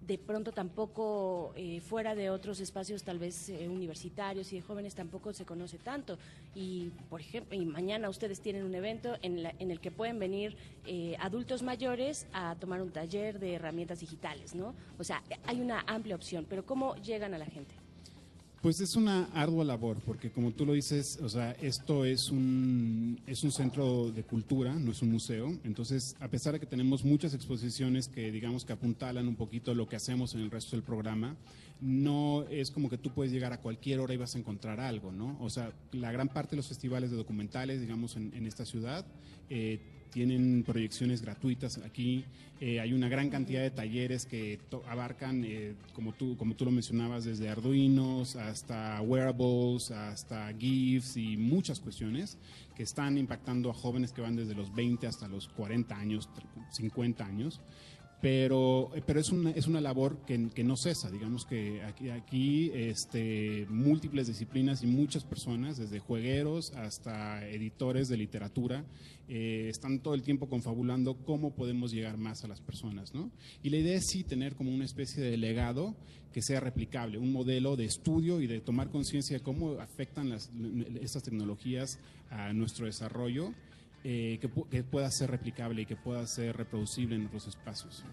de pronto tampoco eh, fuera de otros espacios tal vez eh, universitarios y de jóvenes tampoco se conoce tanto. Y por ejemplo y mañana ustedes tienen un evento en, la- en el que pueden venir eh, adultos mayores a tomar un taller de herramientas digitales no o sea hay una amplia opción pero cómo llegan a la gente Pues es una ardua labor, porque como tú lo dices, o sea, esto es un, es un centro de cultura, no es un museo. Entonces, a pesar de que tenemos muchas exposiciones que, digamos, que apuntalan un poquito lo que hacemos en el resto del programa, no es como que tú puedes llegar a cualquier hora y vas a encontrar algo, ¿no? O sea, la gran parte de los festivales de documentales, digamos, en, esta ciudad, eh, tienen proyecciones gratuitas aquí. Eh, hay una gran cantidad de talleres que abarcan, eh, como, tú, como tú lo mencionabas, desde Arduinos hasta wearables, hasta GIFs y muchas cuestiones que están impactando a jóvenes que van desde los 20 hasta los 40 años, 50 años. Pero, pero es, una, es una labor que, que no cesa, digamos que aquí, aquí este, múltiples disciplinas y muchas personas, desde juegueros hasta editores de literatura, eh, están todo el tiempo confabulando cómo podemos llegar más a las personas. ¿no? Y la idea es sí tener como una especie de legado que sea replicable, un modelo de estudio y de tomar conciencia de cómo afectan las, estas tecnologías a nuestro desarrollo eh, que, que pueda ser replicable y que pueda ser reproducible en otros espacios.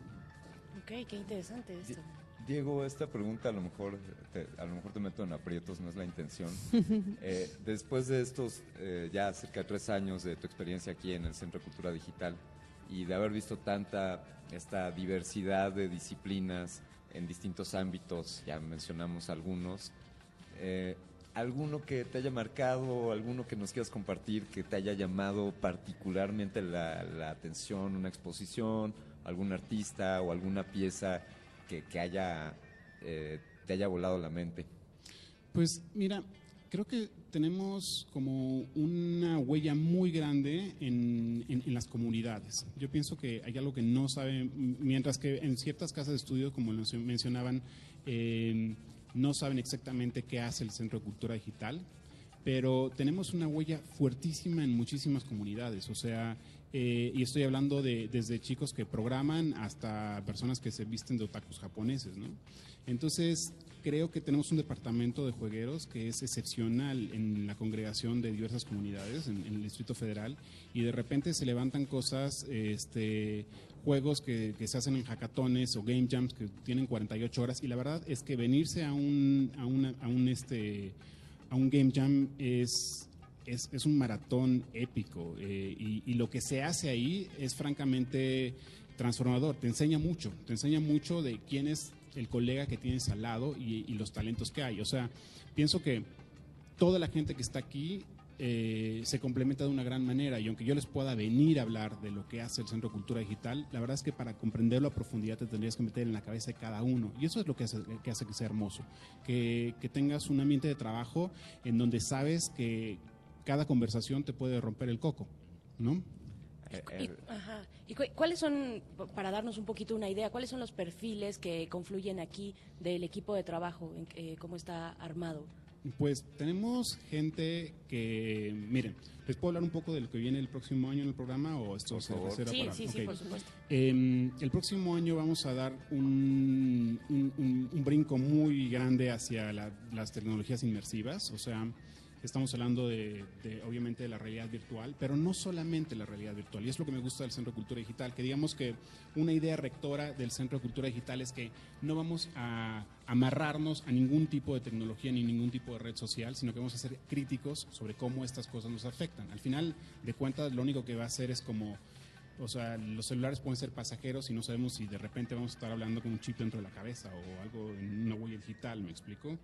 ok qué interesante esto Diego, esta pregunta a lo mejor te, a lo mejor te meto en aprietos, no es la intención. Eh, después de estos eh, ya cerca de tres años de tu experiencia aquí en el Centro de Cultura Digital y de haber visto tanta esta diversidad de disciplinas en distintos ámbitos, ya mencionamos algunos, eh, alguno que te haya marcado, alguno que nos quieras compartir, que te haya llamado particularmente la, atención, una exposición, algún artista o alguna pieza que, eh, te haya volado la mente. Pues mira, creo que tenemos como una huella muy grande en, las comunidades. Yo pienso que hay algo que no saben, mientras que en ciertas casas de estudio, como mencionaban, eh, no saben exactamente qué hace el Centro de Cultura Digital, pero tenemos una huella fuertísima en muchísimas comunidades. O sea, eh, y estoy hablando de desde chicos que programan hasta personas que se visten de otakus japoneses, ¿no? Entonces, creo que tenemos un departamento de juegueros que es excepcional en la congregación de diversas comunidades en, en el Distrito Federal y de repente se levantan cosas, este, juegos que, se hacen en hackatones o game jams que tienen 48 horas y la verdad es que venirse a un, a una- a un, este, a un game jam es, es, es un maratón épico eh, y, lo que se hace ahí es francamente transformador, te enseña mucho, te enseña mucho de quién es el colega que tienes al lado y los talentos que hay. O sea, pienso que toda la gente que está aquí eh, se complementa de una gran manera y aunque yo les pueda venir a hablar de lo que hace el Centro de Cultura Digital, la verdad es que para comprenderlo a profundidad te tendrías que meter en la cabeza de cada uno y eso es lo que hace que, hace que sea hermoso, que, que tengas un ambiente de trabajo en donde sabes que cada conversación te puede romper el coco, ¿no? Y, ajá. ¿Y cu- cuáles son, para darnos un poquito una idea, cuáles son los perfiles que confluyen aquí del equipo de trabajo, en, eh, cómo está armado? Pues tenemos gente que, miren, ¿les puedo hablar un poco de lo que viene el próximo año en el programa o esto se reserva Sí, para- sí, sí, por supuesto. Eh, el próximo año vamos a dar un, un- un- un brinco muy grande hacia la- las tecnologías inmersivas, o sea, estamos hablando de, obviamente de la realidad virtual, pero no solamente la realidad virtual, y es lo que me gusta del Centro de Cultura Digital, que digamos que una idea rectora del Centro de Cultura Digital es que no vamos a amarrarnos a ningún tipo de tecnología ni ningún tipo de red social, sino que vamos a ser críticos sobre cómo estas cosas nos afectan. Al final de cuentas, lo único que va a hacer es como o sea, los celulares pueden ser pasajeros y no sabemos si de repente vamos a estar hablando con un chip dentro de la cabeza o algo en una huella digital, ¿me explico?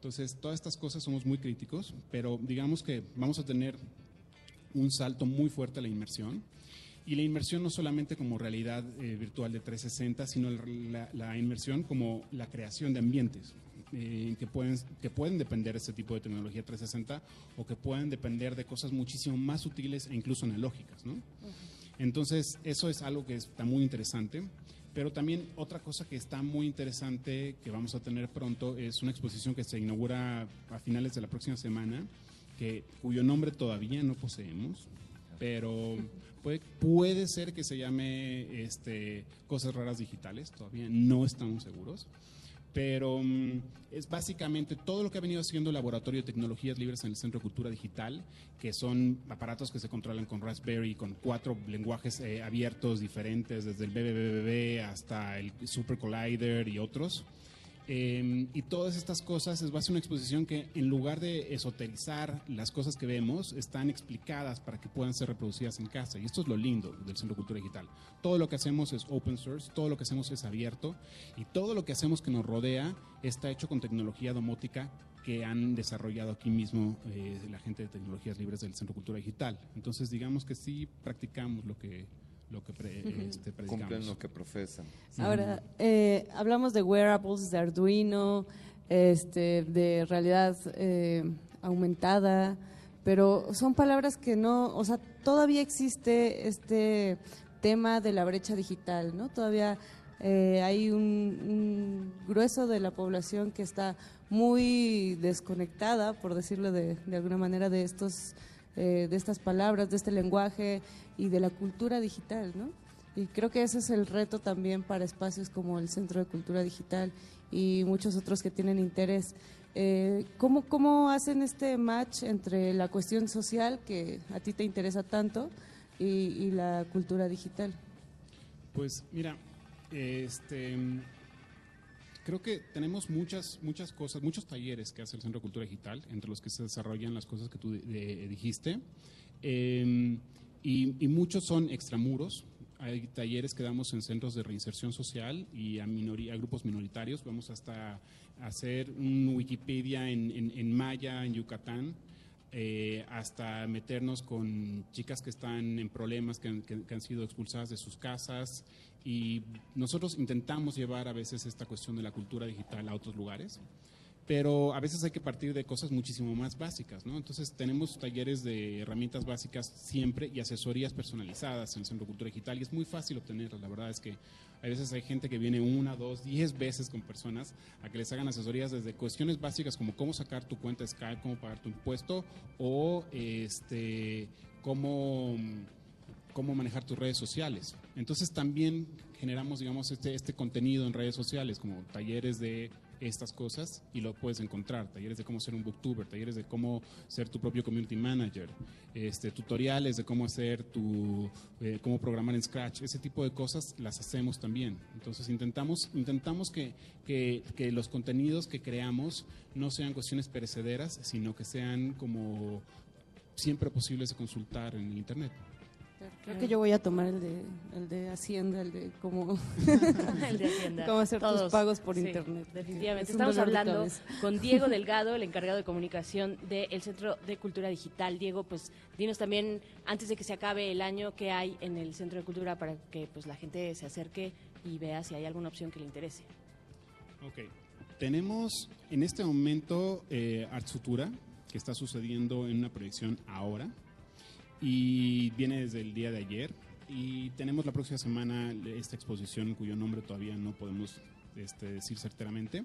Entonces, todas estas cosas somos muy críticos, pero digamos que vamos a tener un salto muy fuerte a la inmersión. Y la inmersión no solamente como realidad eh, virtual de 360, sino la, la inmersión como la creación de ambientes eh, que, pueden, que pueden depender de este tipo de tecnología 360 o que pueden depender de cosas muchísimo más sutiles e incluso analógicas. ¿no? Entonces, eso es algo que está muy interesante. Pero también otra cosa que está muy interesante que vamos a tener pronto es una exposición que se inaugura a finales de la próxima semana, que, cuyo nombre todavía no poseemos, pero puede, puede ser que se llame este, Cosas Raras Digitales, todavía no estamos seguros. Pero mm, es básicamente todo lo que ha venido haciendo el Laboratorio de Tecnologías Libres en el Centro de Cultura Digital, que son aparatos que se controlan con Raspberry, con cuatro lenguajes eh, abiertos diferentes, desde el BBBB hasta el Super Collider y otros. Eh, y todas estas cosas es va a ser una exposición que en lugar de esoterizar las cosas que vemos, están explicadas para que puedan ser reproducidas en casa. Y esto es lo lindo del Centro Cultura Digital. Todo lo que hacemos es open source, todo lo que hacemos es abierto y todo lo que hacemos que nos rodea está hecho con tecnología domótica que han desarrollado aquí mismo eh, la gente de tecnologías libres del Centro Cultura Digital. Entonces digamos que sí practicamos lo que lo que pre- este, predicamos. Cumplen lo que profesan. Ahora, eh, hablamos de wearables, de Arduino, este, de realidad eh, aumentada, pero son palabras que no, o sea, todavía existe este tema de la brecha digital, ¿no? Todavía eh, hay un, un grueso de la población que está muy desconectada, por decirlo de, de alguna manera, de estos eh, de estas palabras, de este lenguaje y de la cultura digital, ¿no? Y creo que ese es el reto también para espacios como el Centro de Cultura Digital y muchos otros que tienen interés. Eh, ¿cómo, ¿Cómo hacen este match entre la cuestión social, que a ti te interesa tanto, y, y la cultura digital? Pues mira, este creo que tenemos muchas muchas cosas, muchos talleres que hace el Centro de Cultura Digital, entre los que se desarrollan las cosas que tú de- de- dijiste, Eh, y, muchos son extramuros. Hay talleres que damos en centros de reinserción social y a, minoría, grupos minoritarios. Vamos hasta hacer un Wikipedia en, maya en Yucatán, eh, hasta meternos con chicas que están en problemas, que han sido expulsadas de sus casas. Y nosotros intentamos llevar a veces esta cuestión de la cultura digital a otros lugares, pero a veces hay que partir de cosas muchísimo más básicas, ¿no? Entonces tenemos talleres de herramientas básicas siempre y asesorías personalizadas en el Centro de Cultura Digital y es muy fácil obtenerlas. La verdad es que a veces hay gente que viene una, dos, diez veces con personas a que les hagan asesorías desde cuestiones básicas como cómo sacar tu cuenta Skype, cómo pagar tu impuesto o este cómo cómo manejar tus redes sociales. Entonces también generamos, digamos, este, este contenido en redes sociales, como talleres de estas cosas, y lo puedes encontrar, talleres de cómo ser un booktuber, talleres de cómo ser tu propio community manager, este, tutoriales de cómo hacer tu, eh, cómo programar en Scratch, ese tipo de cosas las hacemos también. Entonces intentamos, intentamos que, que, que los contenidos que creamos no sean cuestiones perecederas, sino que sean como siempre posibles de consultar en el Internet. Creo que yo voy a tomar el de, el de Hacienda, el de cómo, El de Hacienda. cómo hacer tus Todos. pagos por Sí, internet. Definitivamente. Es Estamos de hablando con Diego Delgado, el encargado de comunicación del Centro de Cultura Digital. Diego, pues dinos también, antes de que se acabe el año, qué hay en el Centro de Cultura para que pues la gente se acerque y vea si hay alguna opción que le interese. Ok. Tenemos en este momento eh, Arts Futura, que está sucediendo en una proyección ahora y viene desde el día de ayer. y tenemos la próxima semana esta exposición cuyo nombre todavía no podemos este, decir certeramente,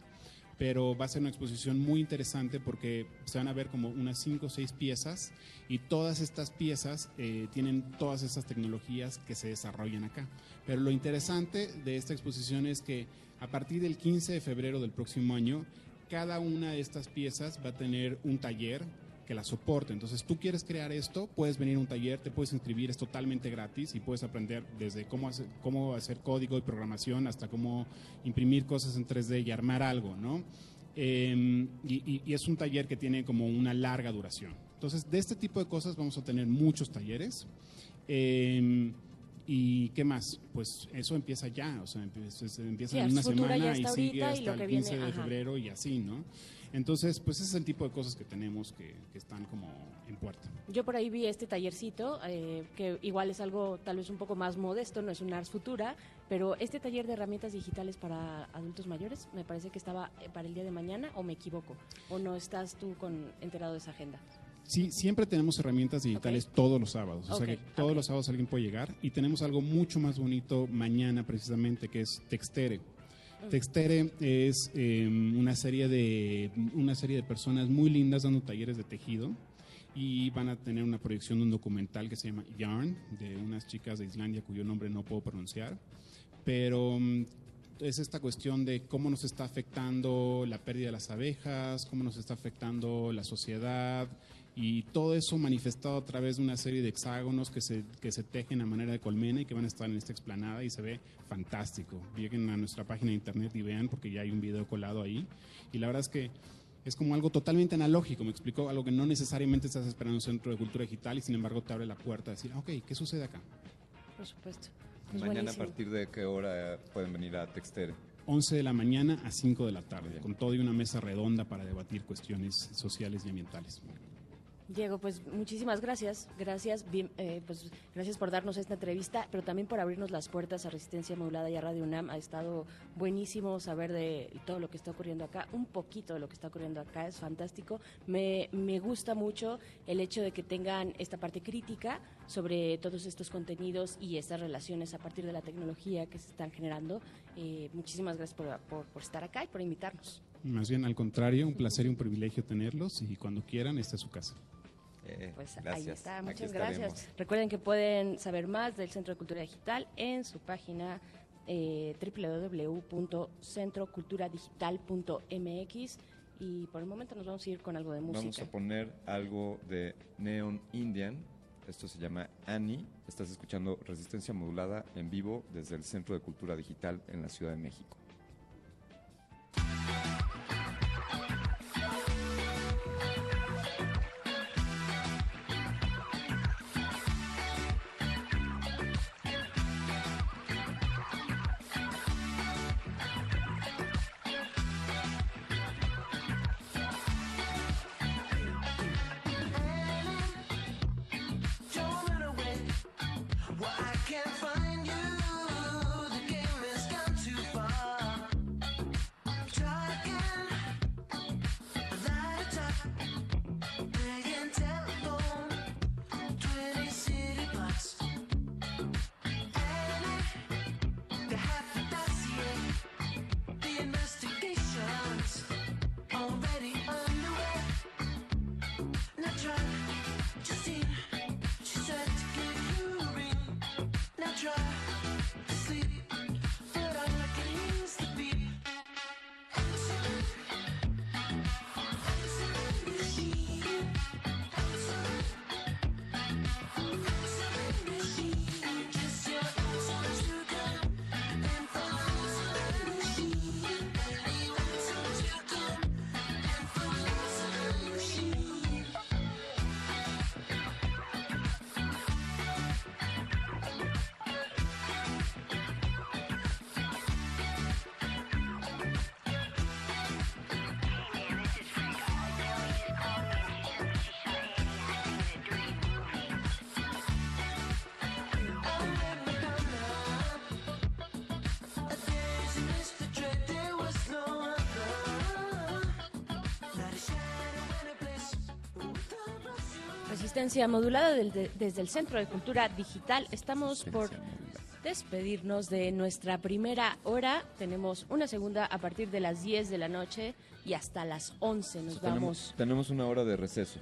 pero va a ser una exposición muy interesante porque se van a ver como unas cinco o seis piezas y todas estas piezas eh, tienen todas esas tecnologías que se desarrollan acá. Pero lo interesante de esta exposición es que a partir del 15 de febrero del próximo año, cada una de estas piezas va a tener un taller que la soporte. Entonces, tú quieres crear esto, puedes venir a un taller, te puedes inscribir, es totalmente gratis y puedes aprender desde cómo hacer, cómo hacer código y programación hasta cómo imprimir cosas en 3D y armar algo, ¿no? Eh, y, es un taller que tiene como una larga duración. Entonces, de este tipo de cosas vamos a tener muchos talleres. Eh, ¿Y qué más? Pues eso empieza ya, o sea, empieza, empieza Sí, en una semana y sigue hasta el 15 viene, de febrero y así, ¿no? Entonces, pues ese es el tipo de cosas que tenemos que, que están como en puerta. Yo por ahí vi este tallercito, eh, que igual es algo tal vez un poco más modesto, no es un Ars Futura, pero este taller de herramientas digitales para adultos mayores me parece que estaba eh, para el día de mañana, o me equivoco, o no estás tú con enterado de esa agenda. Sí, siempre tenemos herramientas digitales todos los sábados. O sea que todos los sábados alguien puede llegar. Y tenemos algo mucho más bonito mañana precisamente, que es Textere. Textere es eh, una, serie de, una serie de personas muy lindas dando talleres de tejido. Y van a tener una proyección de un documental que se llama Yarn, de unas chicas de Islandia cuyo nombre no puedo pronunciar. Pero mm, es esta cuestión de cómo nos está afectando la pérdida de las abejas, cómo nos está afectando la sociedad y todo eso manifestado a través de una serie de hexágonos que se, que se tejen a manera de colmena y que van a estar en esta explanada y se ve fantástico. Lleguen a nuestra página de internet y vean porque ya hay un video colado ahí y la verdad es que es como algo totalmente analógico, me explicó, algo que no necesariamente estás esperando en un centro de cultura digital y sin embargo te abre la puerta a decir, "Ah, ok, ¿qué sucede acá? Por supuesto. Mañana a buenísimo. partir de qué hora pueden venir a Textere. 11 de la mañana a 5 de la tarde, con todo y una mesa redonda para debatir cuestiones sociales y ambientales. Diego, pues muchísimas gracias, gracias, bien, eh, pues gracias por darnos esta entrevista, pero también por abrirnos las puertas a Resistencia Modulada y a Radio UNAM. Ha estado buenísimo saber de todo lo que está ocurriendo acá, un poquito de lo que está ocurriendo acá, es fantástico. Me, me gusta mucho el hecho de que tengan esta parte crítica sobre todos estos contenidos y estas relaciones a partir de la tecnología que se están generando. Eh, muchísimas gracias por, por- por estar acá y por invitarnos. Más bien al contrario, un placer y un privilegio tenerlos y cuando quieran, esta es su casa. Pues ahí gracias. está, Aquí muchas estaremos. gracias. Recuerden que pueden saber más del Centro de Cultura Digital en su página eh, www.centroculturadigital.mx y por el momento nos vamos a ir con algo de música. Vamos a poner algo de Neon Indian. Esto se llama Annie. Estás escuchando Resistencia Modulada en vivo desde el Centro de Cultura Digital en la Ciudad de México. Resistencia modulada del- de- desde el Centro de Cultura Digital. Estamos por despedirnos de nuestra primera hora. Tenemos una segunda a partir de las 10 de la noche y hasta las 11 nos Tenemos, vamos. tenemos una hora de receso.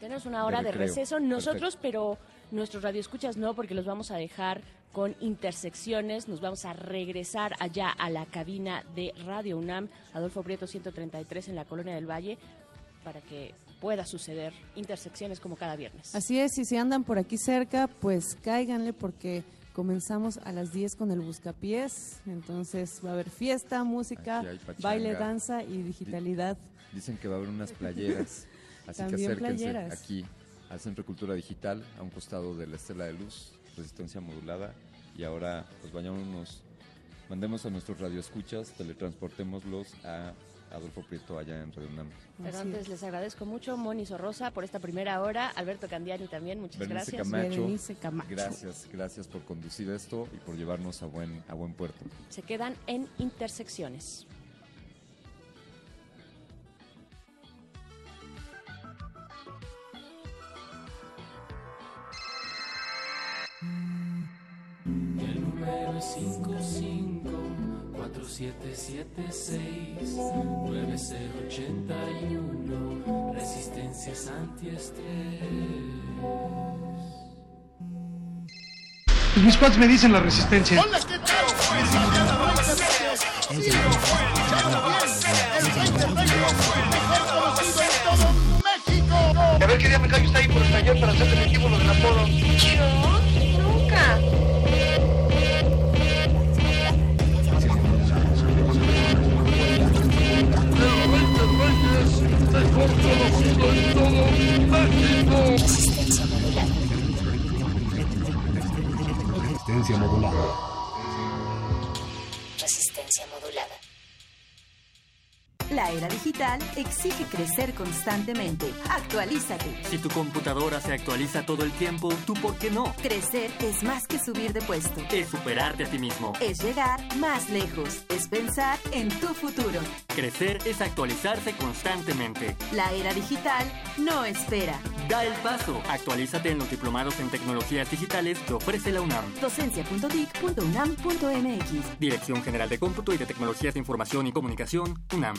Tenemos una hora de, receso nosotros, pero nuestros radioescuchas no, porque los vamos a dejar con intersecciones. Nos vamos a regresar allá a la cabina de Radio UNAM, Adolfo Prieto 133 en la Colonia del Valle, para que pueda suceder intersecciones como cada viernes. Así es, y si andan por aquí cerca, pues cáiganle porque comenzamos a las 10 con el Buscapiés. Entonces va a haber fiesta, música, baile, danza y digitalidad. Dicen que va a haber unas playeras, así que También acérquense playeras. aquí al Centro de Cultura Digital, a un costado de la Estela de Luz, resistencia modulada, y ahora pues vayámonos, mandemos a nuestros radioescuchas, teletransportémoslos a Adolfo Prieto allá en Redundam. Pero antes les agradezco mucho, Moni Sorrosa, por esta primera hora. Alberto Candiani también, muchas gracias. Camacho, Camacho. Gracias, gracias por conducir esto y por llevarnos a buen, a buen puerto. Se quedan en intersecciones. El número 55 4776-9081, resistencias antiestrés. Pues mis cuates me dicen la resistencia. A ver qué día me callo está ahí por el taller para hacer el equipo los apodos. Yo. Digital exige crecer constantemente. Actualízate. Si tu computadora se actualiza todo el tiempo, ¿tú por qué no? Crecer es más que subir de puesto. Es superarte a ti mismo. Es llegar más lejos. Es pensar en tu futuro. Crecer es actualizarse constantemente. La era digital no espera. Da el paso. Actualízate en los diplomados en tecnologías digitales que ofrece la UNAM. Docencia.dic.unam.mx. Dirección General de Cómputo y de Tecnologías de Información y Comunicación, UNAM.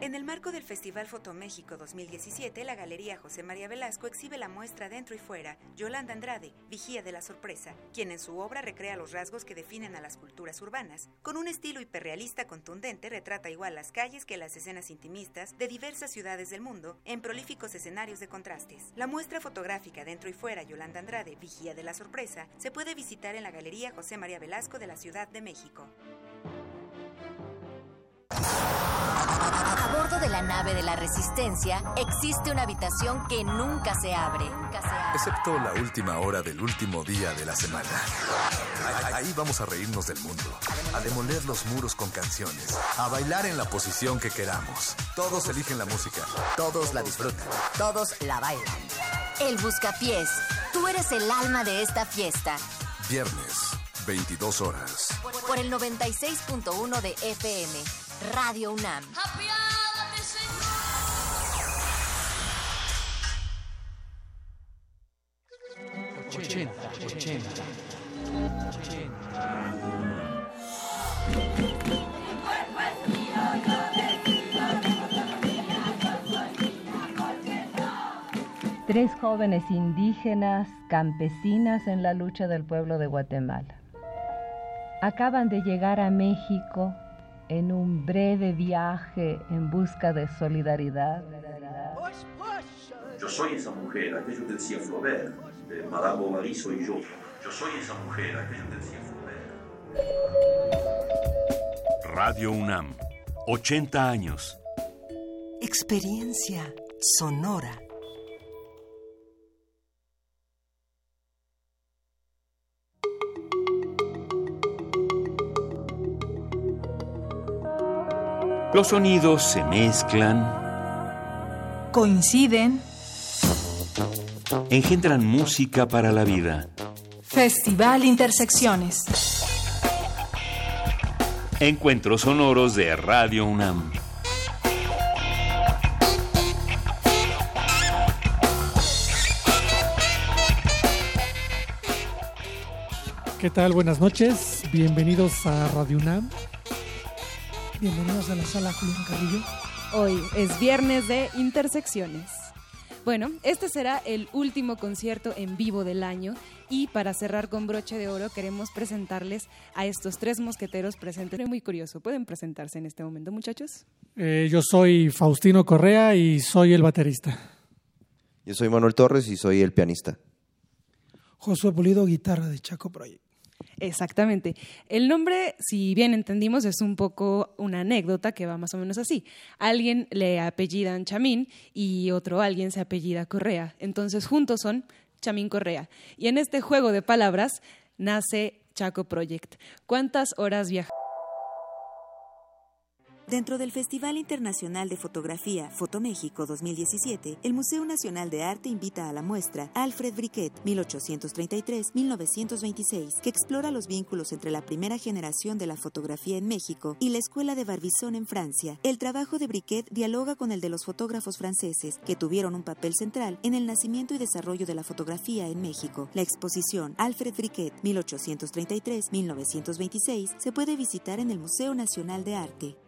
En el marco del Festival Fotoméxico 2017, la Galería José María Velasco exhibe la muestra Dentro y Fuera, Yolanda Andrade, Vigía de la Sorpresa, quien en su obra recrea los rasgos que definen a las culturas urbanas. Con un estilo hiperrealista contundente, retrata igual las calles que las escenas intimistas de diversas ciudades del mundo en prolíficos escenarios de contrastes. La muestra fotográfica Dentro y Fuera, Yolanda Andrade, Vigía de la Sorpresa, se puede visitar en la Galería José María Velasco de la Ciudad de México. A bordo de la nave de la Resistencia existe una habitación que nunca se abre. Excepto la última hora del último día de la semana. Ahí- vamos a reírnos del mundo, a demoler los muros con canciones, a bailar en la posición que queramos. Todos eligen la música, todos la disfrutan. Todos la bailan. El Buscapiés. Tú eres el alma de esta fiesta. Viernes, 22 horas. Por el 96.1 de FM. Radio UNAM. 80, 80. Tres jóvenes indígenas campesinas en la lucha del pueblo de Guatemala. Acaban de llegar a México en un breve viaje en busca de solidaridad. Yo soy esa mujer, aquello que decía Flaubert, de Madame Bovary soy yo. Yo soy esa mujer, aquello que decía Flaubert. Radio UNAM, 80 años. Experiencia sonora. Los sonidos se mezclan, coinciden, engendran música para la vida. Festival Intersecciones. Encuentros sonoros de Radio UNAM. ¿Qué tal? Buenas noches. Bienvenidos a Radio UNAM. Bienvenidos a la sala Julián Carrillo. Hoy es viernes de Intersecciones. Bueno, este será el último concierto en vivo del año y para cerrar con broche de oro queremos presentarles a estos tres mosqueteros presentes. Muy curioso, ¿pueden presentarse en este momento muchachos? Eh, yo soy Faustino Correa y soy el baterista. Yo soy Manuel Torres y soy el pianista. Josué Pulido, guitarra de Chaco Project. Exactamente. El nombre, si bien entendimos, es un poco una anécdota que va más o menos así. Alguien le apellidan Chamín y otro alguien se apellida Correa. Entonces juntos son Chamín Correa. Y en este juego de palabras nace Chaco Project. ¿Cuántas horas viaja? Dentro del Festival Internacional de Fotografía Fotoméxico 2017, el Museo Nacional de Arte invita a la muestra Alfred Briquet 1833-1926, que explora los vínculos entre la primera generación de la fotografía en México y la Escuela de Barbizon en Francia. El trabajo de Briquet dialoga con el de los fotógrafos franceses, que tuvieron un papel central en el nacimiento y desarrollo de la fotografía en México. La exposición Alfred Briquet 1833-1926 se puede visitar en el Museo Nacional de Arte.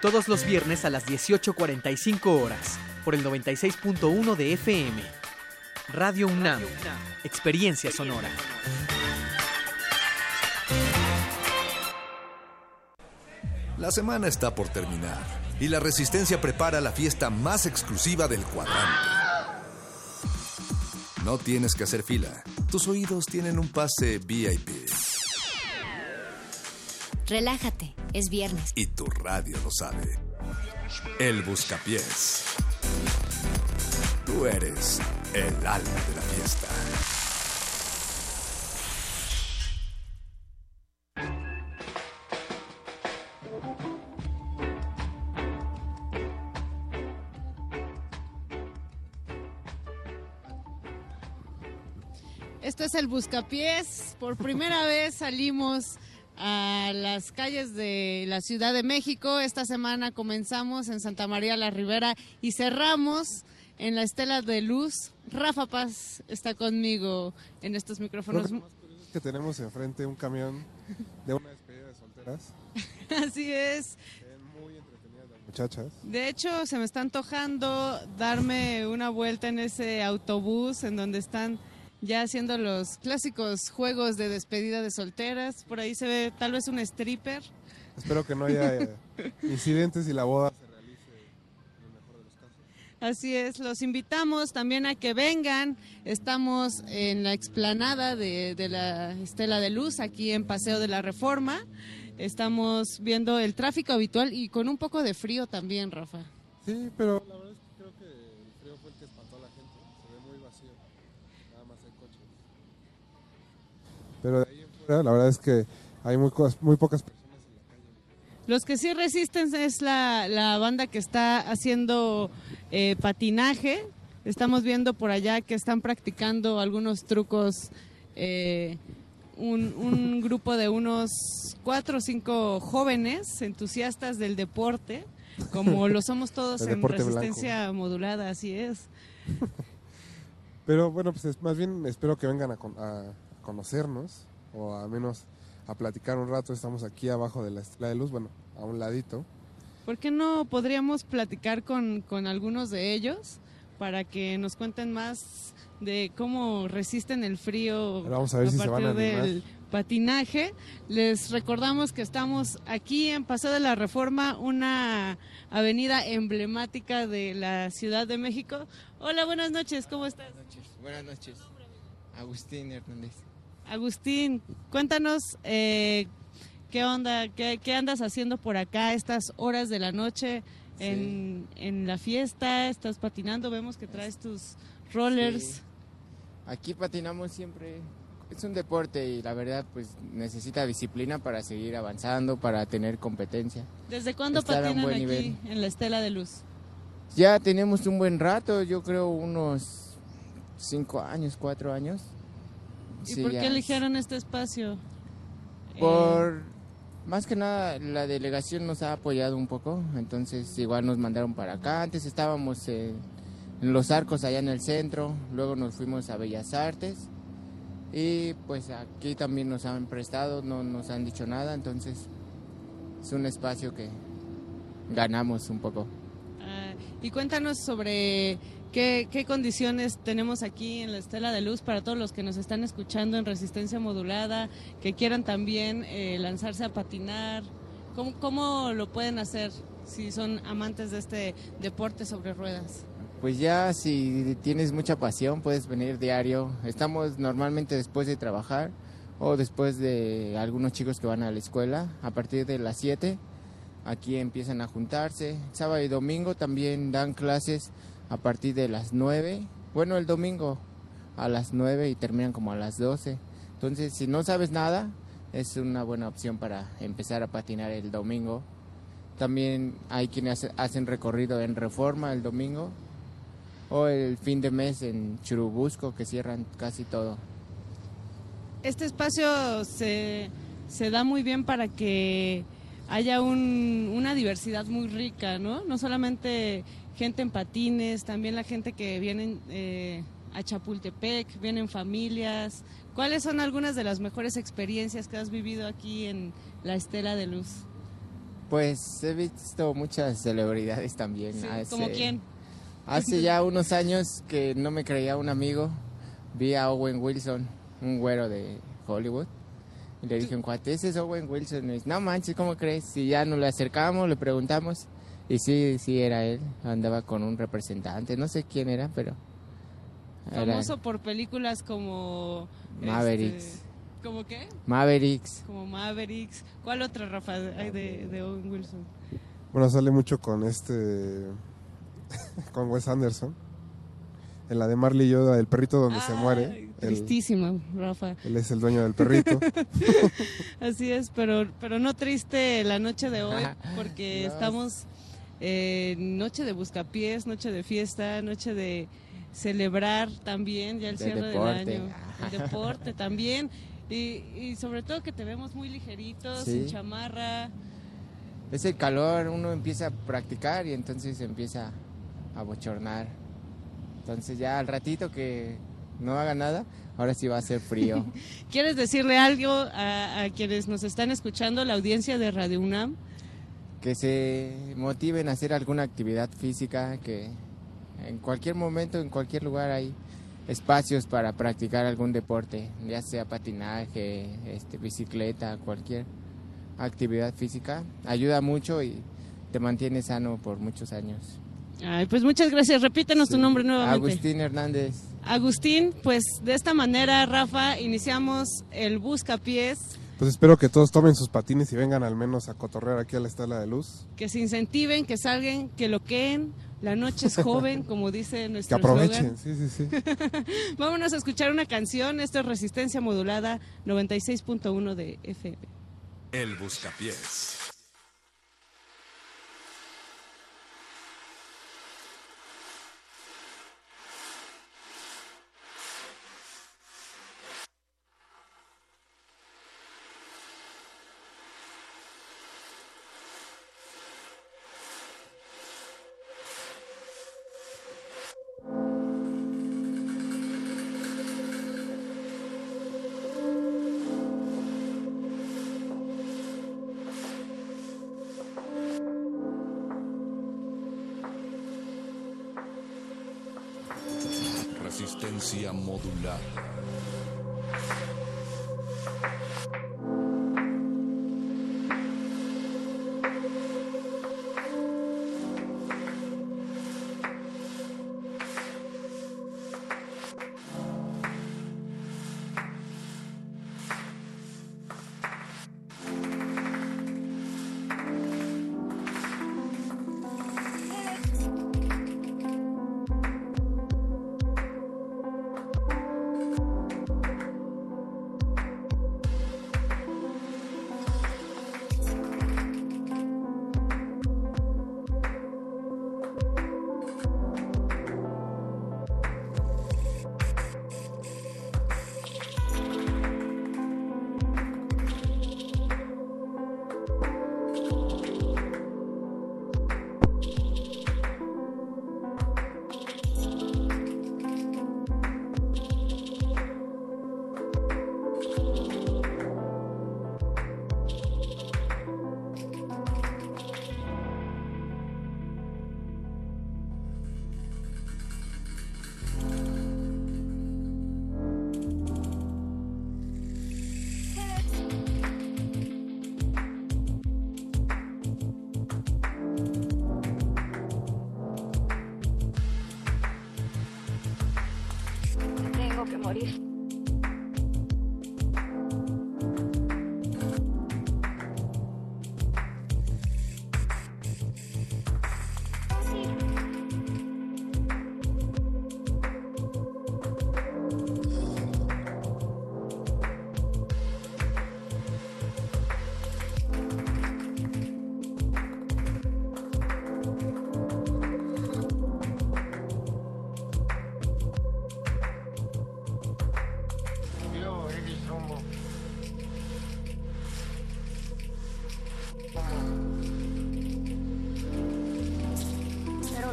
todos los viernes a las 18.45 horas, por el 96.1 de FM. Radio UNAM, Experiencia Sonora. La semana está por terminar y la Resistencia prepara la fiesta más exclusiva del cuadrante. No tienes que hacer fila. Tus oídos tienen un pase VIP. Relájate, es viernes. Y tu radio lo sabe. El Buscapiés. Tú eres el alma de la fiesta. Esto es el Buscapiés. Por primera vez salimos a las calles de la Ciudad de México. Esta semana comenzamos en Santa María la Ribera y cerramos en la Estela de Luz. Rafa Paz está conmigo en estos micrófonos. Lo que, es que tenemos enfrente un camión de una despedida de solteras. Así es. Muy entretenidas las muchachas. De hecho, se me está antojando darme una vuelta en ese autobús en donde están ya haciendo los clásicos juegos de despedida de solteras. Por ahí se ve tal vez un stripper. Espero que no haya eh, incidentes y la boda se realice en el mejor de los casos. Así es, los invitamos también a que vengan. Estamos en la explanada de, de la Estela de Luz, aquí en Paseo de la Reforma. Estamos viendo el tráfico habitual y con un poco de frío también, Rafa. Sí, pero la verdad es que creo que el frío fue el que espantó a la gente. Se ve muy vacío. Nada más hay coches. Pero de ahí en fuera, la verdad es que hay muy, muy pocas personas. Los que sí resisten es la, la banda que está haciendo eh, patinaje. Estamos viendo por allá que están practicando algunos trucos. eh, un, un grupo de unos cuatro o cinco jóvenes entusiastas del deporte, como lo somos todos en resistencia modulada, así es. Pero bueno, pues es- más bien espero que vengan a, a conocernos o al menos a platicar un rato. Estamos aquí abajo de la estela de luz, bueno, a un ladito. ¿Por qué no podríamos platicar con, con algunos de ellos para que nos cuenten más de cómo resisten el frío Pero vamos a ver si se partir van a del patinaje? Les recordamos que estamos aquí en Paseo de la Reforma, una avenida emblemática de la Ciudad de México. Hola, buenas noches, ¿cómo estás? Buenas noches. Agustín Hernández. Agustín, cuéntanos eh, qué onda, qué, qué andas haciendo por acá a estas horas de la noche en, en la fiesta, estás patinando, vemos que traes tus rollers. Sí. Aquí patinamos siempre. Es un deporte y la verdad pues necesita disciplina para seguir avanzando, para tener competencia. ¿Desde cuándo Estar patinan aquí nivel. en la Estela de Luz? Ya tenemos un buen rato, yo creo unos cinco años, cuatro años. ¿Y Sí, por qué eligieron este espacio? Por más que nada la delegación nos ha apoyado un poco, entonces igual nos mandaron para acá. Antes estábamos en, en Los Arcos allá en el centro, luego nos fuimos a Bellas Artes y pues aquí también nos han prestado, no nos han dicho nada, entonces es un espacio que ganamos un poco. Ah, y cuéntanos sobre qué, qué condiciones tenemos aquí en la Estela de Luz para todos los que nos están escuchando en resistencia modulada, que quieran también eh, lanzarse a patinar. ¿Cómo, ¿Cómo lo pueden hacer si son amantes de este deporte sobre ruedas? Pues ya si tienes mucha pasión puedes venir diario. Estamos normalmente después de trabajar o después de algunos chicos que van a la escuela a partir de las 7. Aquí empiezan a juntarse. Sábado y domingo también dan clases a partir de las 9. Bueno, el domingo a las 9 y terminan como a las 12. Entonces, si no sabes nada, es una buena opción para empezar a patinar el domingo. También hay quienes hace- hacen recorrido en Reforma el domingo o el fin de mes en Churubusco que cierran casi todo. Este espacio se, se da muy bien para que haya un- una diversidad muy rica, ¿no? No solamente gente en patines, también la gente que viene eh, a Chapultepec, vienen familias. ¿Cuáles son algunas de las mejores experiencias que has vivido aquí en la Estela de Luz? Pues he visto muchas celebridades también. Sí, Hace- ¿Como quién? Hace ya unos años que no me creía un amigo, vi a Owen Wilson, un güero de Hollywood. Y le dije, un cuate, ese es Owen Wilson. Y me dice, no manches, ¿cómo crees? Y ya nos le acercamos, le preguntamos. Y sí, sí, era él. Andaba con un representante, no sé quién era, pero... era Famoso por películas como... Mavericks. este, ¿Cómo qué? Mavericks. Como Mavericks. ¿Cuál otra, Rafa, hay de, de Owen Wilson? Bueno, sale mucho con este. con Wes Anderson. En la de Marley y Yoda, el perrito donde se muere. Él, Tristísima, Rafa. él es el dueño del perrito. Así es, pero, pero no triste la noche de hoy, porque No. estamos en noche de buscapiés, noche de fiesta, noche de celebrar también ya el De cierre deporte. del año, el deporte también, y, y sobre todo que te vemos muy ligeritos, Sí. sin chamarra. Es el calor, uno empieza a practicar y entonces empieza a bochornar. Entonces ya al ratito que no haga nada, ahora sí va a ser frío. ¿Quieres decirle algo a, a quienes nos están escuchando, la audiencia de Radio UNAM? Que se motiven a hacer alguna actividad física, que en cualquier momento, en cualquier lugar hay espacios para practicar algún deporte, ya sea patinaje, este, bicicleta, cualquier actividad física. Ayuda mucho y te mantiene sano por muchos años. Ay, pues muchas gracias. Repítenos tu nombre nuevamente. Agustín Hernández. Agustín, pues de esta manera, Rafa, iniciamos el Buscapiés, Pues espero que todos tomen sus patines y vengan al menos a cotorrear aquí a la Estela de Luz. que se incentiven, que salgan, que loqueen. La noche es joven, como dice Que nuestro aprovechen, eslogan. sí, sí, sí. Vámonos a escuchar una canción. Esto es Resistencia Modulada 96.1 de FM. El Buscapiés.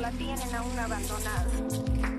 La tienen aún abandonada.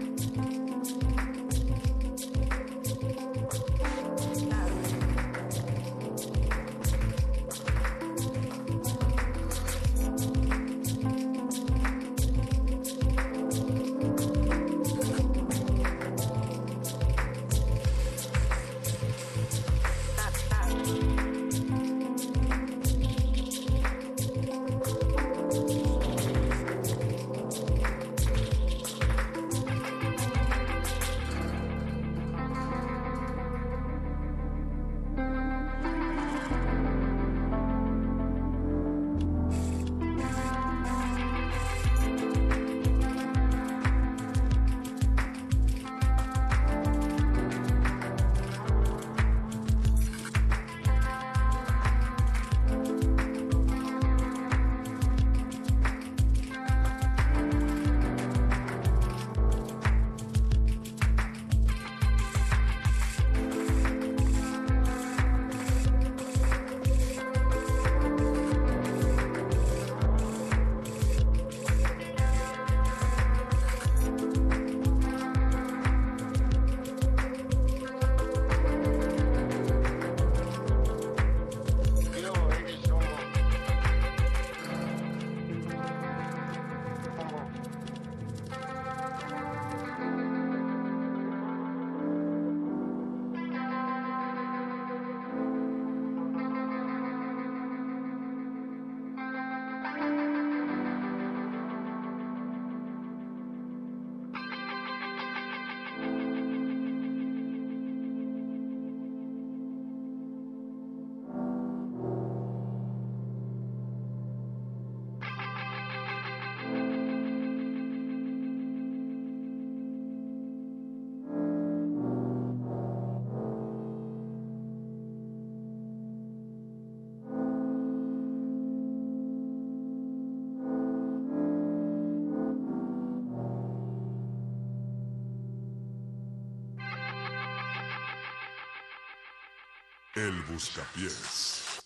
El Buscapiés.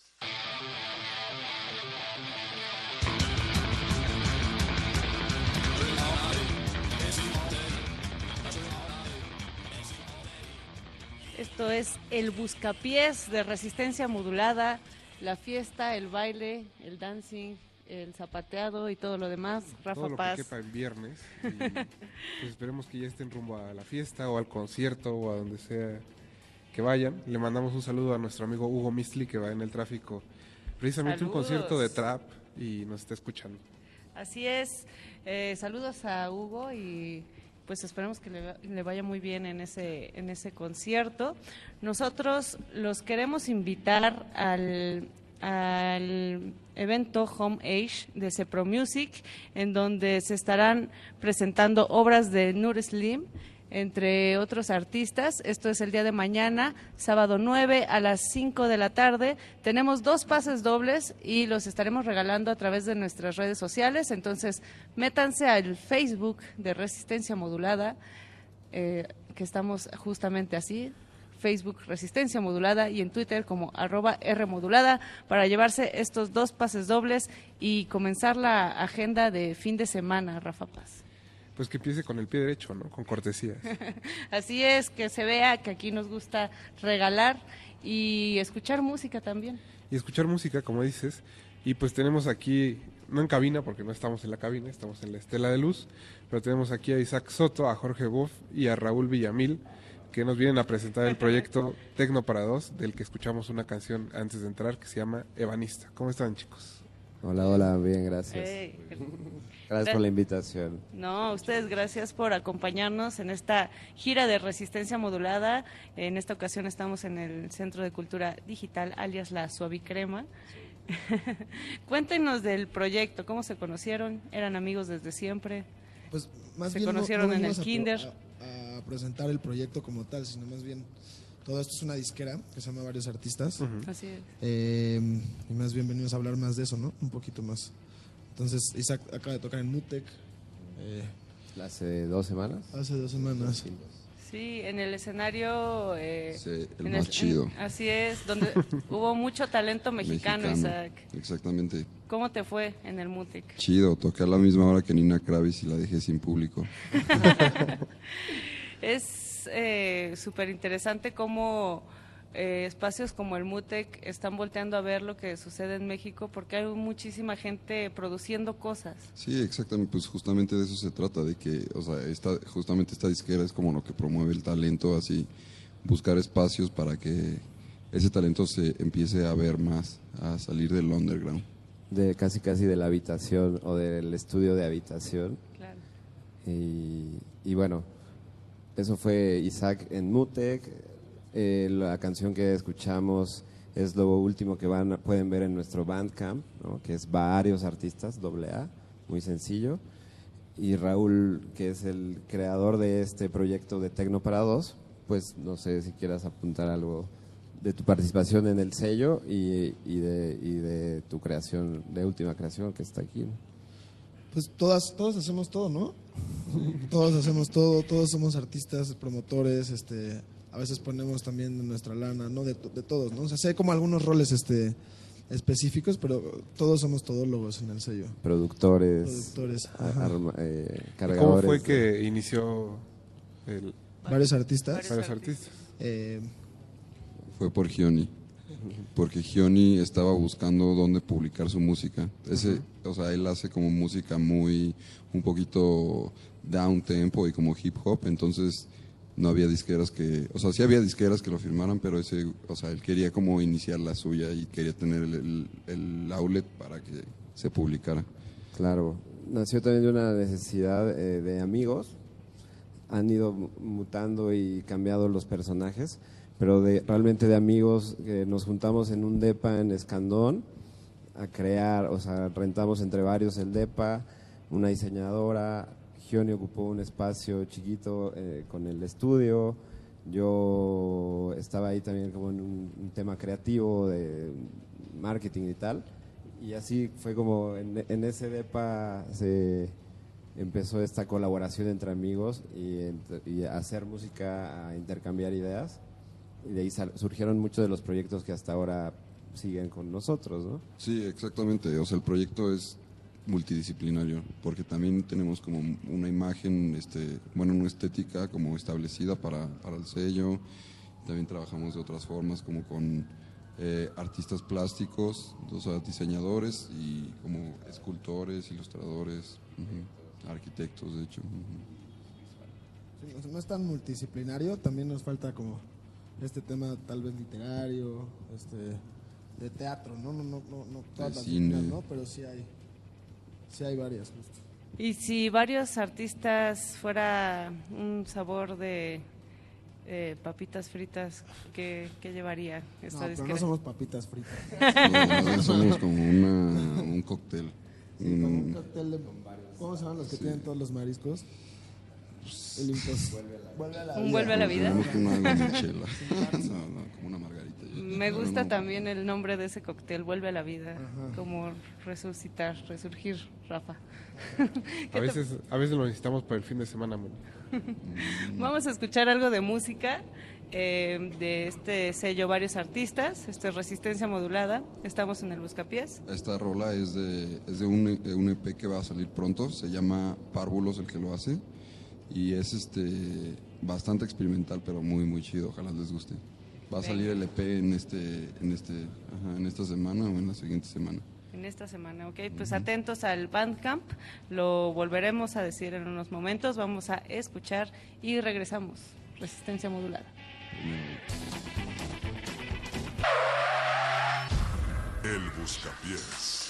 Esto es el buscapiés de resistencia modulada, la fiesta, el baile, el dancing, el zapateado y todo lo demás. Rafa todo lo Paz. que quepa en viernes. y, pues esperemos que ya estén rumbo a la fiesta o al concierto o a donde sea que vayan. Le mandamos un saludo a nuestro amigo Hugo Mistli que va en el tráfico. Precisamente un concierto de trap y nos está escuchando. Así es. Eh, saludos a Hugo y pues esperemos que le, le vaya muy bien en ese, en ese concierto. Nosotros los queremos invitar al, al evento Home Age de Cepro Music, en donde se estarán presentando obras de Nur Slim, entre otros artistas. Esto es el día de mañana, sábado 9 a las 5 de la tarde. Tenemos dos pases dobles y los estaremos regalando a través de nuestras redes sociales. Entonces, métanse al Facebook de Resistencia Modulada, eh, que estamos justamente así. Facebook Resistencia Modulada y en Twitter como arroba R Modulada para llevarse estos dos pases dobles y comenzar la agenda de fin de semana, Rafa Paz. Pues que empiece con el pie derecho, ¿no? Con cortesías. Así es, que se vea que aquí nos gusta regalar y escuchar música también. y escuchar música, como dices. Y pues tenemos aquí, no en cabina, porque no estamos en la cabina, estamos en la estela de luz, pero tenemos aquí a Isaac Soto, a Jorge Boff y a Raúl Villamil, que nos vienen a presentar el proyecto Tecno para Dos, del que escuchamos una canción antes de entrar que se llama Evanista. ¿Cómo están, chicos? Hola, hola, bien, gracias. Hey. Gracias por la invitación. No, a ustedes gracias por acompañarnos en esta gira de resistencia modulada. En esta ocasión estamos en el Centro de Cultura Digital, alias La Suavicrema. Cuéntenos del proyecto, cómo se conocieron, eran amigos desde siempre. Pues más se bien no- conocieron no en el kinder. A, a presentar el proyecto como tal, sino más bien todo esto es una disquera que se llama Varios Artistas. Así es. Eh, y más bien venimos a hablar más de eso, ¿no? Un poquito más. Entonces, Isaac acaba de tocar en Mutec. eh, Hace dos semanas. hace dos semanas. Sí, en el escenario. eh, Sí, el en más chido. así es, donde hubo mucho talento mexicano, Isaac. Exactamente. ¿Cómo te fue en el Mutic? Chido, toqué a la misma hora que Nina Kravis y la dejé sin público. Es eh, súper interesante cómo eh, espacios como el MUTEC están volteando a ver lo que sucede en México porque hay muchísima gente produciendo cosas. Sí, exactamente, pues justamente de eso se trata, de que, o sea, esta, justamente esta disquera es como lo que promueve el talento, así, buscar espacios para que ese talento se empiece a ver más, a salir del underground. De casi casi de la habitación o del estudio de habitación. Claro. Y, y bueno, eso fue Isaac en Mutec. Eh, la canción que escuchamos es lo último que van pueden ver en nuestro Bandcamp, ¿no? que es varios artistas, doble A, muy sencillo. Y Raúl, que es el creador de este proyecto de Tecno para Dos, pues no sé si quieras apuntar algo de tu participación en el sello y, y de, y de tu creación, de última creación que está aquí. ¿no? Pues todas, todos hacemos todo, ¿no? todos hacemos todo, todos somos artistas, promotores, este, a veces ponemos también de nuestra lana, ¿no? De, de todos, ¿no? O sea, hay como algunos roles este, específicos, pero todos somos todólogos en el sello. Productores, Productores, arma- eh, ¿Cómo cargadores. fue de- que inició el... Varios artistas. Varios artistas. Eh, Fue por Gioni, porque Gioni estaba buscando dónde publicar su música. Ese, o sea, él hace como música muy, un poquito down tempo y como hip hop, entonces no había disqueras que, o sea, sí había disqueras que lo firmaran, pero ese, o sea, él quería como iniciar la suya y quería tener el, el- el outlet para que se publicara. Claro, nació también de una necesidad eh, de amigos. Han ido mu- mutando y cambiado los personajes, pero de, realmente de amigos que nos juntamos en un depa en Escandón a crear, o sea, rentamos entre varios el depa, una diseñadora, Gioni ocupó un espacio chiquito eh, con el estudio, yo estaba ahí también como en un, un tema creativo de marketing y tal, y así fue como en, en ese depa se empezó esta colaboración entre amigos y, y hacer música, a intercambiar ideas. Y de ahí surgieron muchos de los proyectos que hasta ahora siguen con nosotros, ¿no? Sí, exactamente. O sea, el proyecto es multidisciplinario, porque también tenemos como una imagen, este, bueno, una estética como establecida para, para el sello. También trabajamos de otras formas, como con eh, artistas plásticos, o sea, diseñadores y como escultores, ilustradores, arquitectos, de hecho. sí, no es tan multidisciplinario, también nos falta como este tema tal vez literario, este, de teatro, ¿no? No, no, no, no todas De las cine. disciplinas, ¿no? Pero sí hay, sí hay varias, justo. Y si varios artistas fuera un sabor de eh, papitas fritas, ¿qué, qué llevaría No, esta pero disquera? no somos papitas fritas. No, somos como una- un cóctel. Sí, como un Mm, cóctel de... ¿Cómo se llaman los que tienen todos los mariscos? El impuesto. Vuelve a la ¿Un vuelve a la vida? Una limonchela. No, no, como una margarita. Me gusta también el nombre de ese cóctel, Vuelve a la vida, como resucitar, resurgir, Rafa. A veces, a veces lo necesitamos para el fin de semana, Moni. Vamos a escuchar algo de música eh, de este sello Varios Artistas, este Resistencia Modulada. Estamos en el Buscapiés. Esta rola es de, es de un, de un EP que va a salir pronto, se llama Párvulos el que lo hace y es este bastante experimental pero muy muy chido, ojalá les guste. Va a salir el EP en este en este ajá, en esta semana o en la siguiente semana. En esta semana, ok. Pues atentos al Bandcamp, lo volveremos a decir en unos momentos. Vamos a escuchar y regresamos. Resistencia modulada. El Buscapiés.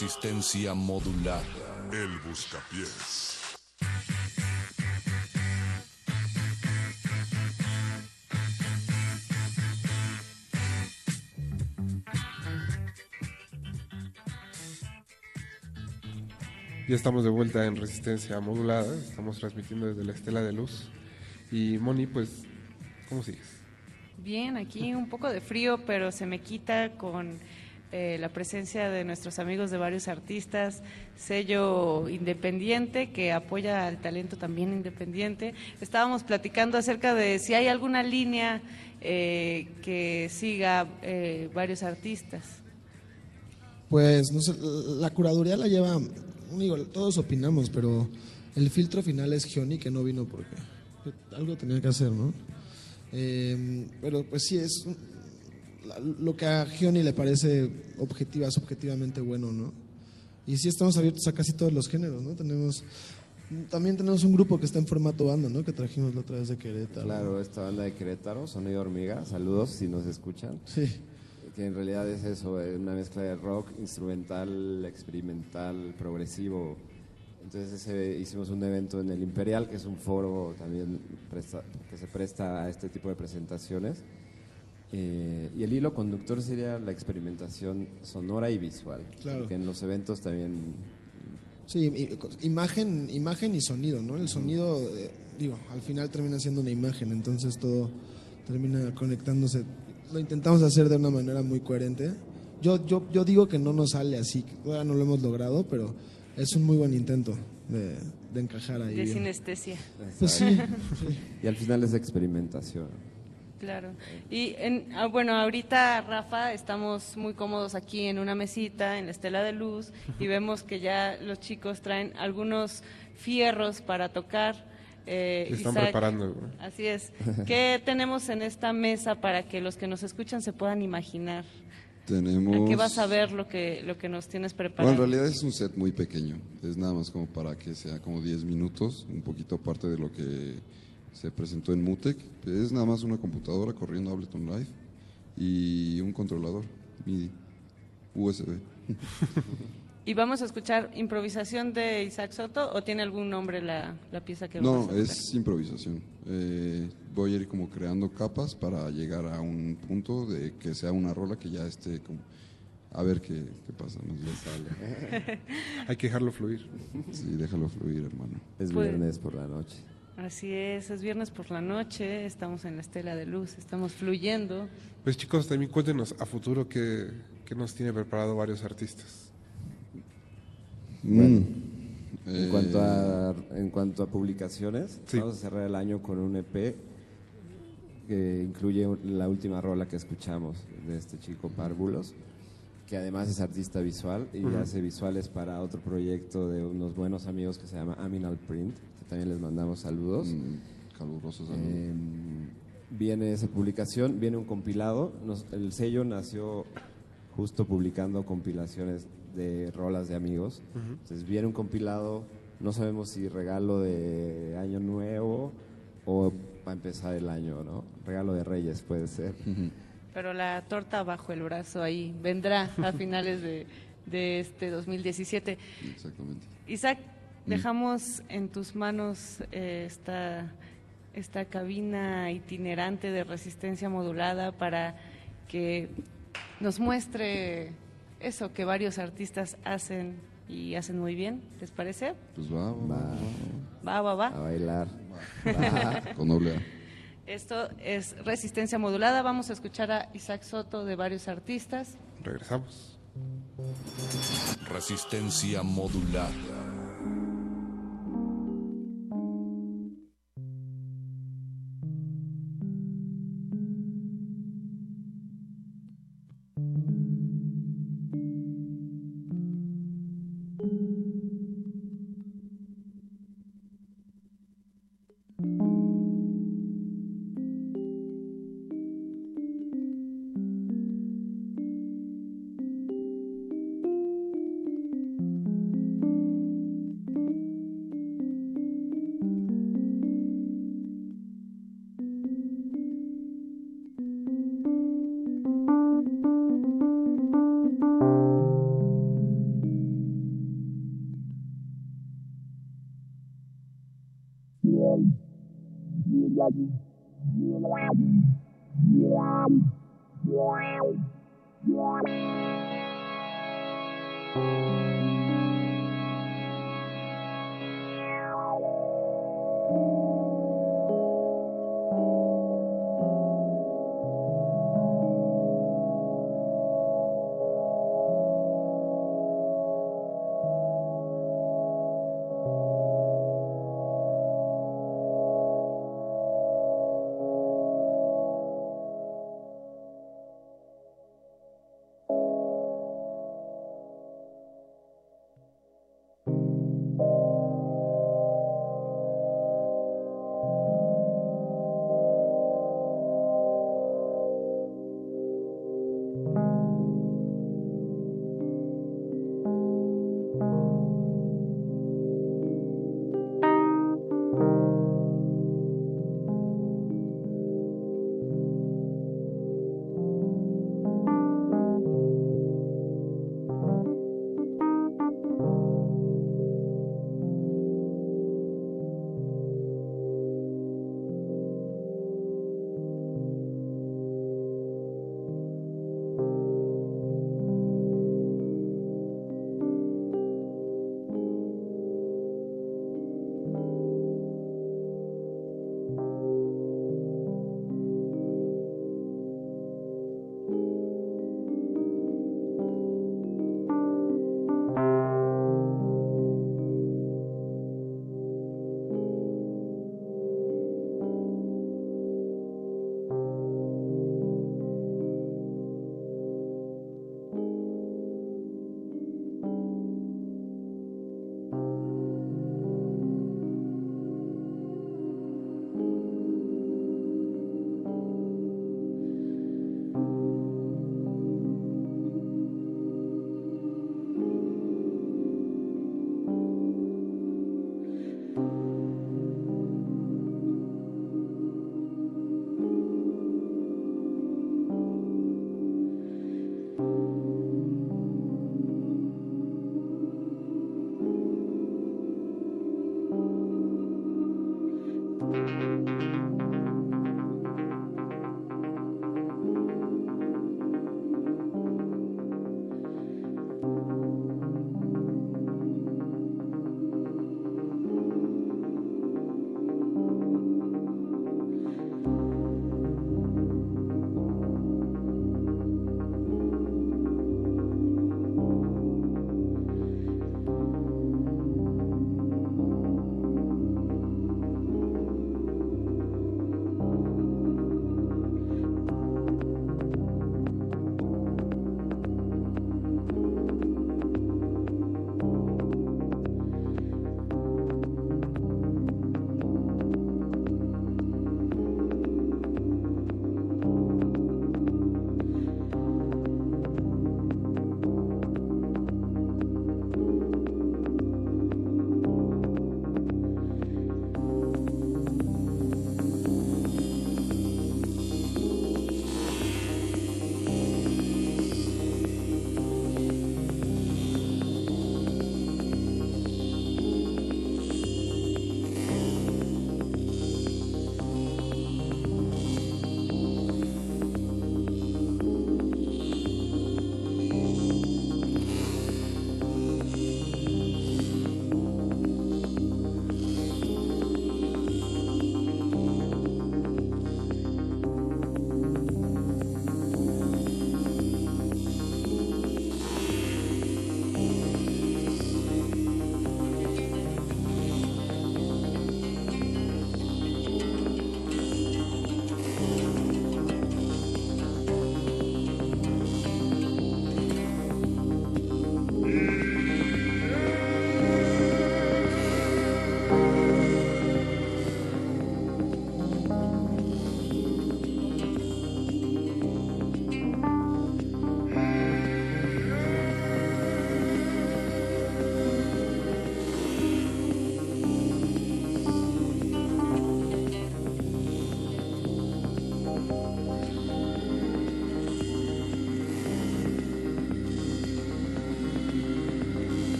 Resistencia modulada. El buscapiés. Ya estamos de vuelta en Resistencia Modulada, estamos transmitiendo desde la Estela de Luz. Y Moni, pues, ¿cómo sigues? Bien, aquí un poco de frío, pero se me quita con eh, la presencia de nuestros amigos de varios artistas, sello independiente que apoya al talento también independiente. Estábamos platicando acerca de si hay alguna línea eh, que siga eh, varios artistas. Pues no sé, la curaduría la lleva, digo, todos opinamos, pero el filtro final es Gioni que no vino porque algo tenía que hacer, ¿no? Eh, pero pues sí, es lo que a Gioni le parece objetiva, es objetivamente bueno, ¿no? Y sí estamos abiertos a casi todos los géneros, ¿no? Tenemos, también tenemos un grupo que está en formato banda, ¿no? Que trajimos la otra vez de Querétaro. Claro, esta banda de Querétaro, Sonido Hormiga, saludos si nos escuchan. Sí. Que en realidad es eso, eh, una mezcla de rock, instrumental, experimental, progresivo. Entonces ese- hicimos un evento en el Imperial, que es un foro también presta- que se presta a este tipo de presentaciones. Eh, y el hilo conductor sería la experimentación sonora y visual. Claro. Que en los eventos también Sí, imagen, imagen y sonido, ¿no? El sonido, eh, digo, al final termina siendo una imagen, entonces todo termina conectándose. Lo intentamos hacer de una manera muy coherente. Yo, yo, yo digo que no nos sale así, todavía no lo hemos logrado, pero es un muy buen intento de, de encajar ahí. De bien. sinestesia. Pues sí, sí. Y al final es experimentación. Claro. Y en, ah, bueno, ahorita, Rafa, estamos muy cómodos aquí en una mesita, en la estela de luz, y vemos que ya los chicos traen algunos fierros para tocar. Eh, Se están Isaac, preparando. Así es. ¿Qué tenemos en esta mesa para que los que nos escuchan se puedan imaginar? Tenemos... ¿A qué vas a ver lo que, lo que nos tienes Bueno, preparado? en realidad es un set muy pequeño. Es nada más como para que sea como 10 minutos, un poquito aparte de lo que se presentó en Mutec. Es nada más una computadora corriendo Ableton Live y un controlador MIDI USB. ¿Y vamos a escuchar improvisación de Isaac Soto o tiene algún nombre la, la pieza que No, vamos a escuchar? es improvisación. Eh, voy a ir como creando capas para llegar a un punto de que sea una rola que ya esté como... A ver qué, qué pasa, nos sale. Hay que dejarlo fluir. Sí, déjalo fluir, hermano. Es Pues- viernes por la noche. Así es, es viernes por la noche, estamos en la estela de luz, estamos fluyendo. Pues chicos, también cuéntenos a futuro qué, qué nos tiene preparado varios artistas. Bueno, Mm. en, Eh, cuanto a, en cuanto a publicaciones, Sí. vamos a cerrar el año con un EP que incluye la última rola que escuchamos de este chico Párvulos, que además es artista visual y hace visuales para otro proyecto de unos buenos amigos que se llama Aminal Print, también les mandamos saludos. Mm, calurosos saludos. Eh, viene esa publicación, viene un compilado. Nos- el sello nació justo publicando compilaciones de rolas de amigos. Entonces viene un compilado, no sabemos si regalo de año nuevo o va a empezar el año, ¿no? Regalo de Reyes puede ser. Pero la torta bajo el brazo ahí vendrá a finales de, de este 2017. Exactamente. Isaac, dejamos en tus manos eh, esta, esta cabina itinerante de resistencia modulada para que nos muestre eso que varios artistas hacen y hacen muy bien. ¿Les parece? Pues va, va, va. Va, va, va. A bailar. Con doble. Esto es resistencia modulada. Vamos a escuchar a Isaac Soto de varios artistas. Regresamos. Resistencia modulada.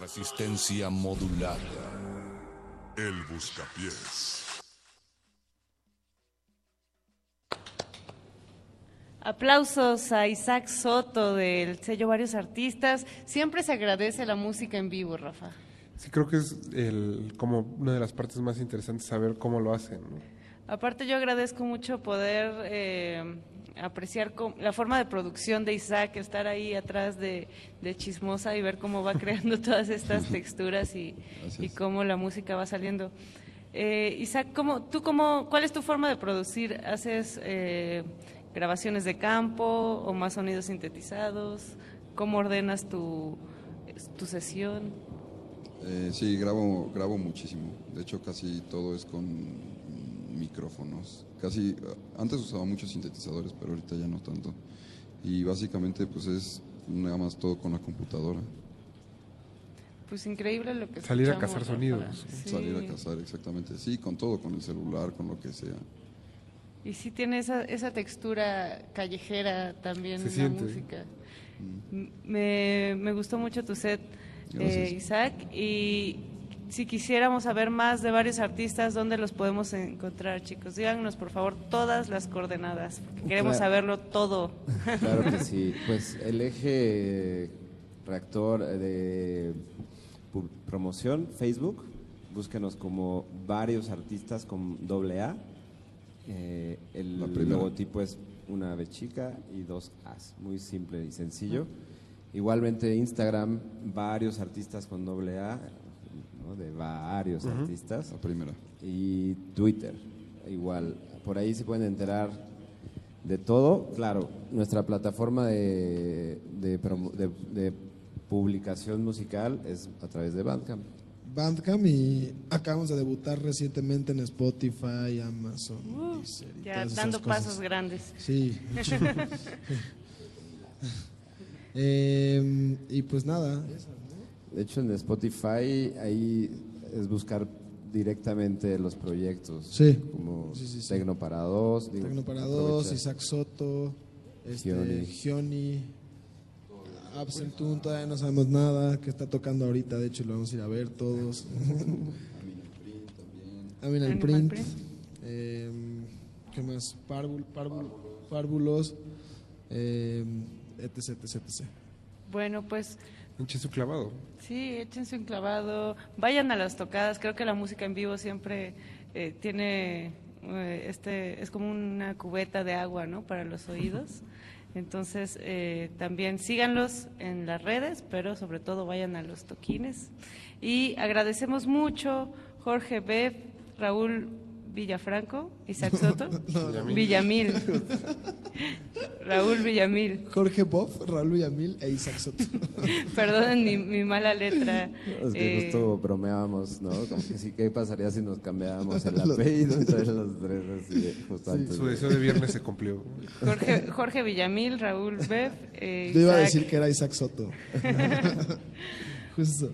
Resistencia modulada. El buscapiés. Aplausos a Isaac Soto del sello Varios Artistas. Siempre se agradece la música en vivo, Rafa. Sí, creo que es el, como una de las partes más interesantes saber cómo lo hacen. ¿no? Aparte yo agradezco mucho poder eh, apreciar la forma de producción de Isaac, estar ahí atrás de, de Chismosa y ver cómo va creando todas estas texturas y, y cómo la música va saliendo. Eh, Isaac, ¿cómo, ¿tú cómo, cuál es tu forma de producir? ¿Haces eh, grabaciones de campo o más sonidos sintetizados? ¿Cómo ordenas tu, tu sesión? Eh, sí, grabo, grabo muchísimo. De hecho, casi todo es con micrófonos. Casi, antes usaba muchos sintetizadores, pero ahorita ya no tanto. Y básicamente, pues es nada más todo con la computadora. Pues increíble lo que Salir a cazar sonidos. Sí. Salir a cazar, exactamente. Sí, con todo, con el celular, con lo que sea. Y sí tiene esa, esa textura callejera también Se en siente. la música. M- Me, me gustó mucho tu set, eh, Isaac. Y si quisiéramos saber más de varios artistas, ¿dónde los podemos encontrar, chicos? Díganos, por favor, todas las coordenadas, porque queremos Claro. saberlo todo. Claro que sí. Pues el eje reactor de promoción, Facebook, búsquenos como varios artistas con doble A. Eh, el logotipo es una B chica y dos As, muy simple y sencillo. Igualmente Instagram, varios artistas con doble A, ¿no? de varios artistas. La primera. Y Twitter, igual. Por ahí se pueden enterar de todo. Claro, nuestra plataforma de, de, promo- de- de publicación musical es a través de Bandcamp. Bandcamp y acabamos de debutar recientemente en Spotify, Amazon. Uh, Deezer y ya todas esas dando cosas. pasos grandes. Sí. Eh, y pues nada. De hecho, en Spotify ahí es buscar directamente los proyectos. Sí. Como Sí, sí, sí. Tecno para dos. digo, Tecno para dos, Isaac Soto, este, Gioni. Absentun, todavía no sabemos nada, que está tocando ahorita, de hecho lo vamos a ir a ver todos. Aminal Print. Print. eh, ¿Qué más? Parvul, Parvul- Párvulos, eh, etc, etc, etc. Bueno, pues Eche su clavado. sí, échense un clavado, vayan a las tocadas. Creo que la música en vivo siempre eh, tiene eh, este, es como una cubeta de agua, ¿no? Para los oídos. Entonces, eh, también síganlos en las redes, pero sobre todo vayan a los toquines. Y agradecemos mucho Jorge Bev, Raúl Villafranco, Isaac Soto, No, no. Villamil. Raúl Villamil. Jorge Boff, Raúl Villamil e Isaac Soto. Perdonen mi, mi mala letra. Es que Eh, justo bromeábamos, ¿no? Como que sí, ¿qué pasaría si nos cambiábamos el apellido entre los tres? Así, antes Su deseo de viernes se cumplió. Jorge, Jorge Villamil, Raúl Bev. eh, Yo iba a decir que era Isaac Soto. Justo.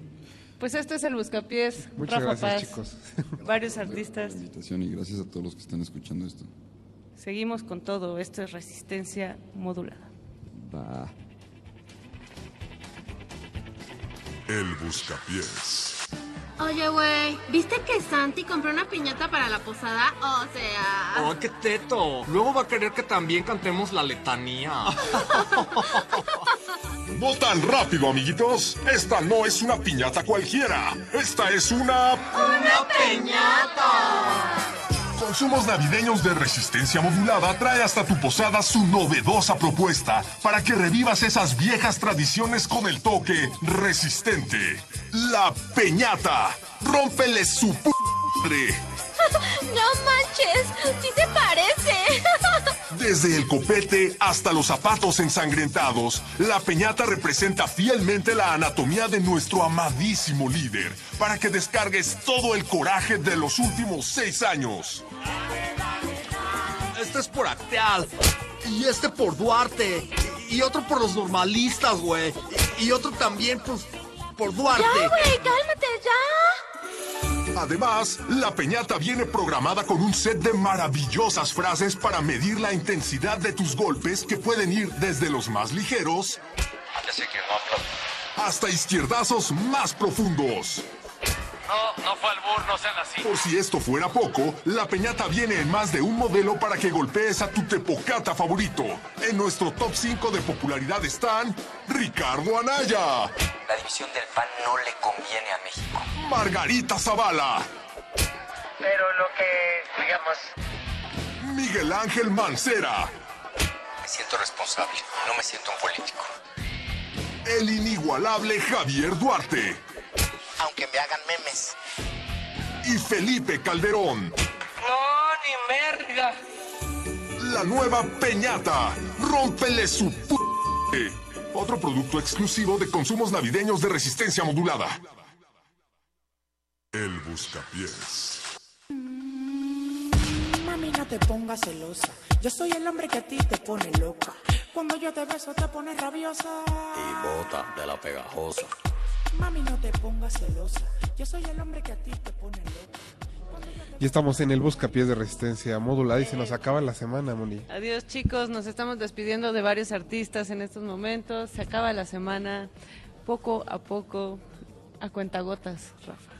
Pues este es el Buscapiés. Muchas Rafa gracias, Paz, chicos. Varios artistas. invitación y gracias a todos los que están escuchando esto. Seguimos con todo. Esto es resistencia modulada. Va. El Buscapiés. Oye, güey, ¿viste que Santi compró una piñata para la posada? O sea... ¡Oh, qué teto! Luego va a querer que también cantemos la letanía. Votan rápido, amiguitos. Esta no es una piñata cualquiera. Esta es una... ¡Una piñata! Consumos navideños de resistencia modulada trae hasta tu posada su novedosa propuesta para que revivas esas viejas tradiciones con el toque resistente. La peñata. Rómpele su p. ¡No manches! ¡Sí se parece! Desde el copete hasta los zapatos ensangrentados, la peñata representa fielmente la anatomía de nuestro amadísimo líder, para que descargues todo el coraje de los últimos seis años. Este es por Acteal. Y este por Duarte. Y otro por los normalistas, güey. Y otro también, pues, por Duarte. ¡Ya, güey! ¡Cálmate, ya! Además, la peñata viene programada con un set de maravillosas frases para medir la intensidad de tus golpes que pueden ir desde los más ligeros hasta izquierdazos más profundos. No, no fue al burro, no sean así. Por si esto fuera poco, la peñata viene en más de un modelo para que golpees a tu tepocata favorito. En nuestro top 5 de popularidad están Ricardo Anaya, La división del pan no le conviene a México. Margarita Zavala, Pero lo que, digamos... Miguel Ángel Mancera, Me siento responsable, no me siento un político. el inigualable Javier Duarte Aunque me hagan memes. y Felipe Calderón. No, ni merga. La nueva Peñata. Rómpele su p. Otro producto exclusivo de consumos navideños de resistencia modulada. El Buscapiés. Mami, no te pongas celosa. Yo soy el hombre que a ti te pone loca. Cuando yo te beso, te pones rabiosa. Y bota de la pegajosa. Mami, no te pongas celosa. Yo soy el hombre que a ti te pone loca. Ya estamos en el buscapiés de resistencia modulada y se nos acaba la semana, Moni. Adiós chicos, nos estamos despidiendo de varios artistas en estos momentos. Se acaba la semana poco a poco, a cuentagotas, Rafa.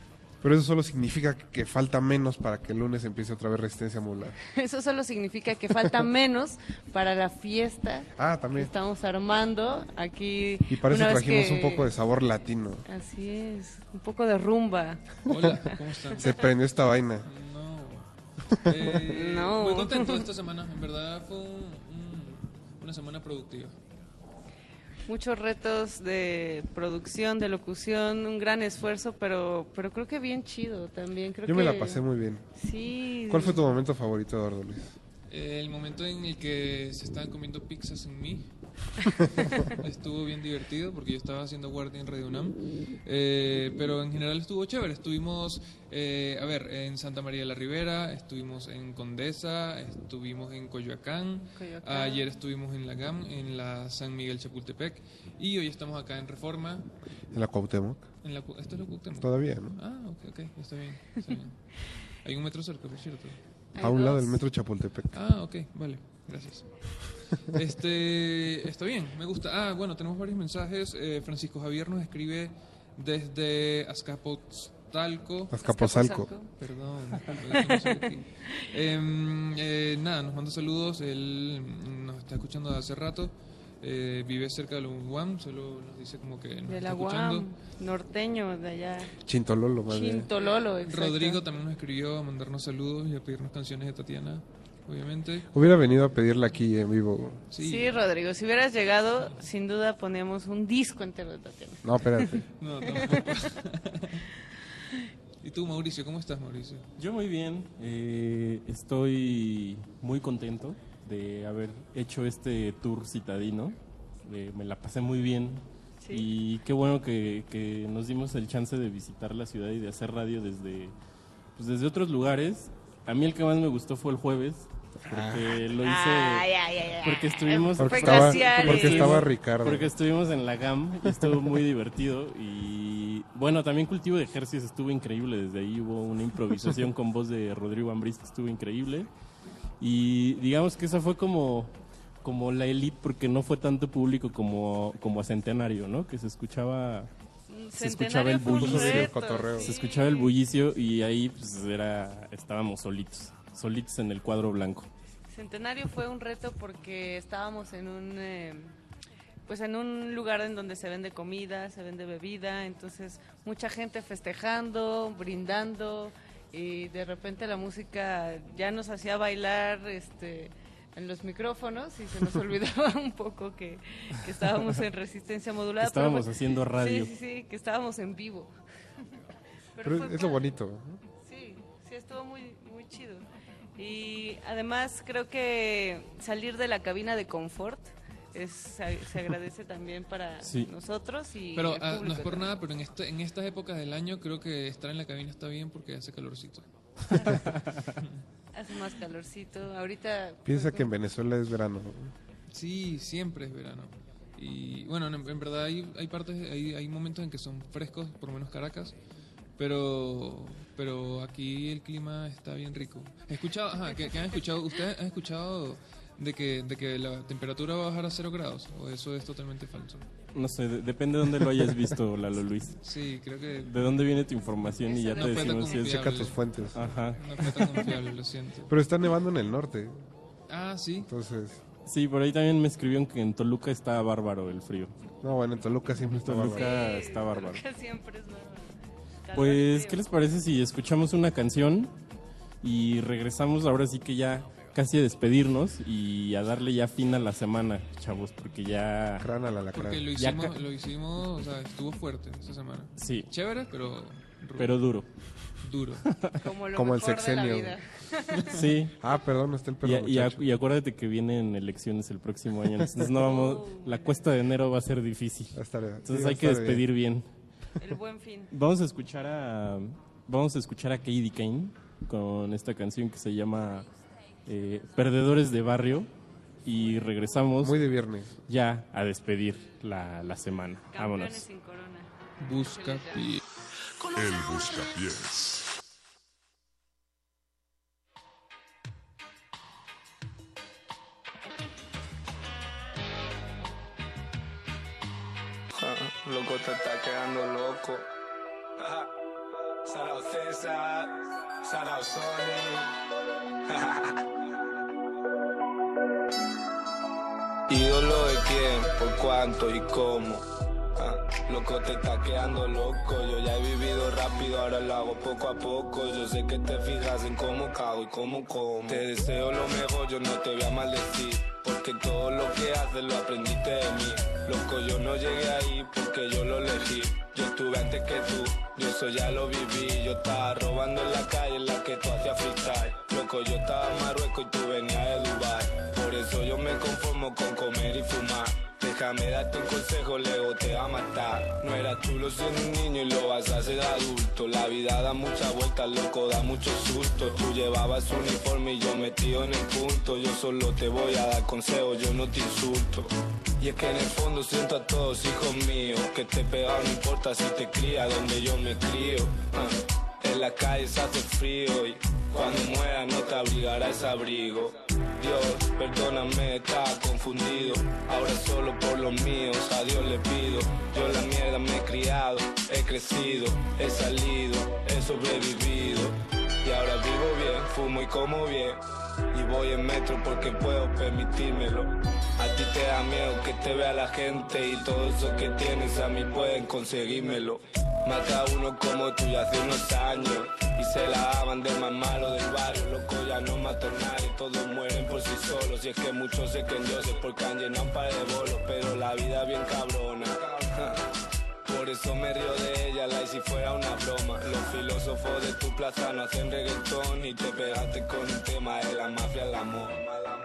Pero eso solo significa que falta menos para que el lunes empiece otra vez resistencia modulada. Eso solo significa que falta menos para la fiesta Ah, que también. estamos armando aquí. Y para eso trajimos que- un poco de sabor latino. Así es, un poco de rumba. Hola, ¿cómo están? Se prendió esta vaina. Eh, No. Muy contento esta semana, en verdad fue un- un- una semana productiva. Muchos retos de producción, de locución, un gran esfuerzo, pero pero creo que bien chido también. Creo Yo me la pasé muy bien. Sí. ¿Cuál fue tu momento favorito, Eduardo Luis? El momento en el que se estaban comiendo pizzas en mí estuvo bien divertido porque yo estaba haciendo guardia en Radio UNAM. Eh, pero en general estuvo chévere. Estuvimos, eh, a ver, en Santa María de la Ribera, estuvimos en Condesa, estuvimos en Coyoacán. Coyoacán. Ayer estuvimos en la GAM, en la San Miguel Chapultepec. Y hoy estamos acá en Reforma. En la Cuauhtémoc. En la, ¿Esto es la Cuauhtémoc? Todavía, ¿no? Ah, ok, ok, está bien. Está bien. Hay un metro cerca, por cierto. A un lado del metro Chapultepec. Ah, ok, vale, gracias. Este, está bien, me gusta. Ah, bueno, tenemos varios mensajes. Eh, Francisco Javier nos escribe desde Azcapotzalco. Azcapotzalco. Perdón. Em, eh, nada, nos manda saludos. Él nos está escuchando de hace rato. Eh, vive cerca de la UAM, solo nos dice como que nos De está la escuchando. UAM, norteño de allá. Chintololo, bien. Chintololo, exacto. Rodrigo también nos escribió a mandarnos saludos y a pedirnos canciones de Tatiana, obviamente. Hubiera venido a pedirla aquí en vivo. Sí. Rodrigo, si hubieras llegado, sin duda poníamos un disco entero de Tatiana. No, espérate. No. ¿Y tú, Mauricio? ¿Cómo estás, Mauricio? Yo muy bien, eh, estoy muy contento de haber hecho este tour citadino, Eh, me la pasé muy bien y qué bueno que, que nos dimos el chance de visitar la ciudad y de hacer radio desde, pues desde otros lugares. A mí el que más me gustó fue el jueves, porque lo hice, Ay, ay, ay, ay. porque estuvimos, Porque estaba- porque estuvimos- Ricardo. porque estuvimos en la GAM y estuvo muy divertido y bueno, también cultivo de ejercicios estuvo increíble, desde ahí hubo una improvisación con voz de Rodrigo que estuvo increíble y digamos que esa fue como como la elite porque no fue tanto público como como a Centenario, ¿no? Que se escuchaba se escuchaba el bullicio, reto, se escuchaba el bullicio y ahí pues era estábamos solitos, solitos en el cuadro blanco. Centenario fue un reto porque estábamos en un eh, pues en un lugar en donde se vende comida, se vende bebida, entonces mucha gente festejando, brindando y de repente la música ya nos hacía bailar este en los micrófonos y se nos olvidaba un poco que, que estábamos en resistencia modulada. Estábamos haciendo radio. Sí, sí, sí, que estábamos en vivo. Pero es lo bonito. Sí, sí, estuvo muy, muy chido. Y además creo que salir de la cabina de confort es, se, agradece también para Sí. nosotros y Pero el ah, no es por nada, pero en, este, en estas épocas del año creo que estar en la cabina está bien porque hace calorcito. Hace más calorcito. Ahorita... Piensa que en Venezuela es verano. Sí, siempre es verano. Y bueno, en, en verdad hay, hay partes, hay, hay momentos en que son frescos, por lo menos Caracas, pero pero aquí el clima está bien rico. He escuchado, ajá, que, que han escuchado, ustedes han escuchado de que de que la temperatura va a bajar a cero grados o eso es totalmente falso. No sé, de- depende de dónde lo hayas visto, Lalo Luis. Sí, creo que- ¿De dónde viene tu información? Y ya No te fue tan decimos si es... confiable. Checa tus fuentes. Ajá. No fue tan confiable, lo siento. Pero está nevando en el norte. Ah, sí. Entonces. Sí, por ahí también me escribieron que en Toluca está bárbaro el frío. No, bueno, en Toluca siempre está Toluca bárbaro. está bárbaro. Toluca siempre es bárbaro. Pues, ¿qué les parece si escuchamos una canción y regresamos ahora sí que ya casi a despedirnos y a darle ya fin a la semana, chavos, porque ya... Porque lo hicimos, ca- lo hicimos, o sea, estuvo fuerte esta semana. Sí. Chévere, pero Pero duro. duro. Como lo Como el de la sexenio. vida. Sí. Ah, perdón, está el Y, perro y, acuérdate que vienen elecciones el próximo año. Entonces no vamos, la cuesta de enero va a ser difícil. Entonces sí, hay que despedir bien. El buen fin. Vamos a escuchar a vamos a escuchar a Katie Kane con esta canción que se llama eh, Perdedores de Barrio y regresamos Muy de viernes. ya a despedir la, la semana. Vámonos. Campeones sin corona. Busca pie. El Buscapiés. Loco, te está quedando loco. Sarao César, Sarao Sony. Ídolo de quién, por cuánto y cómo. Ah, loco, te está quedando loco. Yo ya he vivido rápido, ahora lo hago poco a poco. Yo sé que te fijas en cómo cago y cómo como. Te deseo lo mejor, yo no te voy a maldecir. Porque todo lo que haces lo aprendiste de mí. Loco, yo no llegué ahí porque yo lo elegí. Yo estuve antes que tú, yo eso ya lo viví. Yo estaba robando en la calle en la que tú hacías freestyle. Loco, yo estaba en Marruecos y tú venías de Dubai. Por eso yo me conformo con comer y fumar. Déjame darte un consejo, Leo, te va a matar. No era chulo siendo un niño y lo vas a hacer adulto. La vida da muchas vueltas, loco, da mucho susto. Tú llevabas uniforme y yo metido en el punto. Yo solo te voy a dar consejos, yo no te insulto. Y es que en el fondo siento a todos hijos míos. Que te pegado no importa si te cría donde yo me crío. Ah, En la calle se hace frío y cuando muera no te abrigará ese abrigo. Perdóname, estaba confundido. Ahora solo por los míos, a Dios le pido. Yo la mierda me he criado, he crecido, he salido, he sobrevivido. Y ahora vivo bien, fumo y como bien. Y voy en metro porque puedo permitírmelo. A ti te da miedo que te vea la gente y todo eso que tienes a mí pueden conseguírmelo. Mata a uno como tú ya hace unos años y se la daban del más malo del barrio. Loco, ya no mata a nadie, todos mueren por sí solos. Y es que muchos se creen dioses porque han llenado un par de bolos, pero la vida bien cabrona. Por eso me río de ella, la y si fuera una broma. Los filósofos de tu plaza no hacen reggaetón y te pegaste con un tema de la mafia, el amor.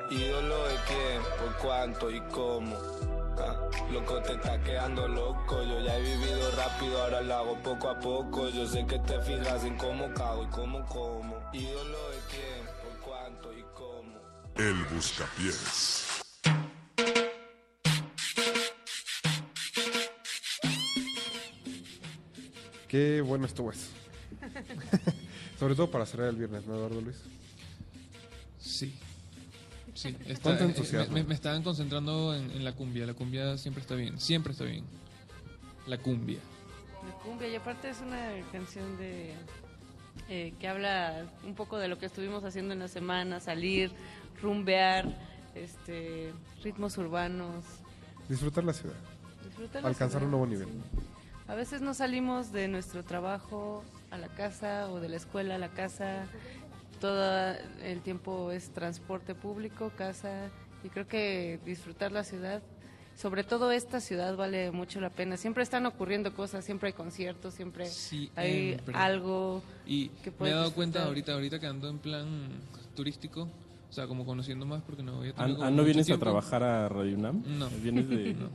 Ídolo de quién, por cuánto y cómo. Ah, loco, te está quedando loco. Yo ya he vivido rápido, ahora lo hago poco a poco. Yo sé que te fijas en cómo cago y cómo como. Ídolo de quién, por cuánto y cómo. El Buscapiés. Qué bueno estuvo eso. Sobre todo para cerrar el viernes, ¿no, Eduardo Luis? Sí. Sí, está- ¿Cuánto eh, entusiasmo? Me, me estaban concentrando en, en la cumbia. La cumbia siempre está bien. Siempre está bien. La cumbia. La cumbia, y aparte es una canción de eh, que habla un poco de lo que estuvimos haciendo en la semana, salir, rumbear, este, ritmos urbanos. Disfrutar la ciudad. Disfrutar la Alcanzar ciudad, un nuevo nivel. A veces no salimos de nuestro trabajo a la casa o de la escuela a la casa. Todo el tiempo es transporte público, casa. Y creo que disfrutar la ciudad, sobre todo esta ciudad, vale mucho la pena. Siempre están ocurriendo cosas, siempre hay conciertos, siempre hay Siempre. algo Y que me he dado cuenta ahorita, ahorita que ando en plan turístico, o sea, como conociendo más porque no había tenido como ah, ¿No vienes tiempo. a trabajar a Radio UNAM? No. ¿Vienes de...? No.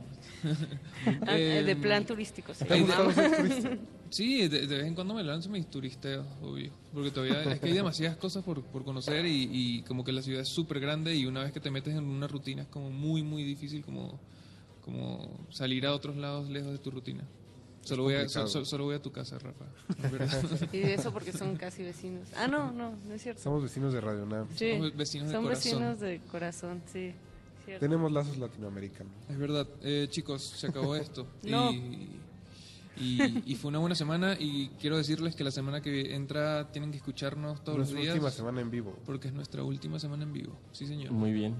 Ah, eh, de Em, plan turístico, llama. de- Sí, de, de vez en cuando me lanzo mis turisteos, obvio. Porque todavía es que hay demasiadas cosas por, por conocer y, y como que la ciudad es súper grande y una vez que te metes en una rutina es como muy, muy difícil como, como salir a otros lados lejos de tu rutina. Solo voy, a, complicado. so- so- solo voy a tu casa, Rafa. Y eso porque son casi vecinos. Ah, no, no, no es cierto. Somos vecinos de Radio Nam. Sí, Somos vecinos de son corazón. vecinos de corazón, sí. cierto. Tenemos lazos latinoamericanos. Es verdad. Eh, chicos, se acabó esto. No. Y, y, y fue una buena semana y quiero decirles que la semana que entra tienen que escucharnos todos Nuestra los días. última semana en vivo. Porque es nuestra última semana en vivo. Sí, señor. Muy bien.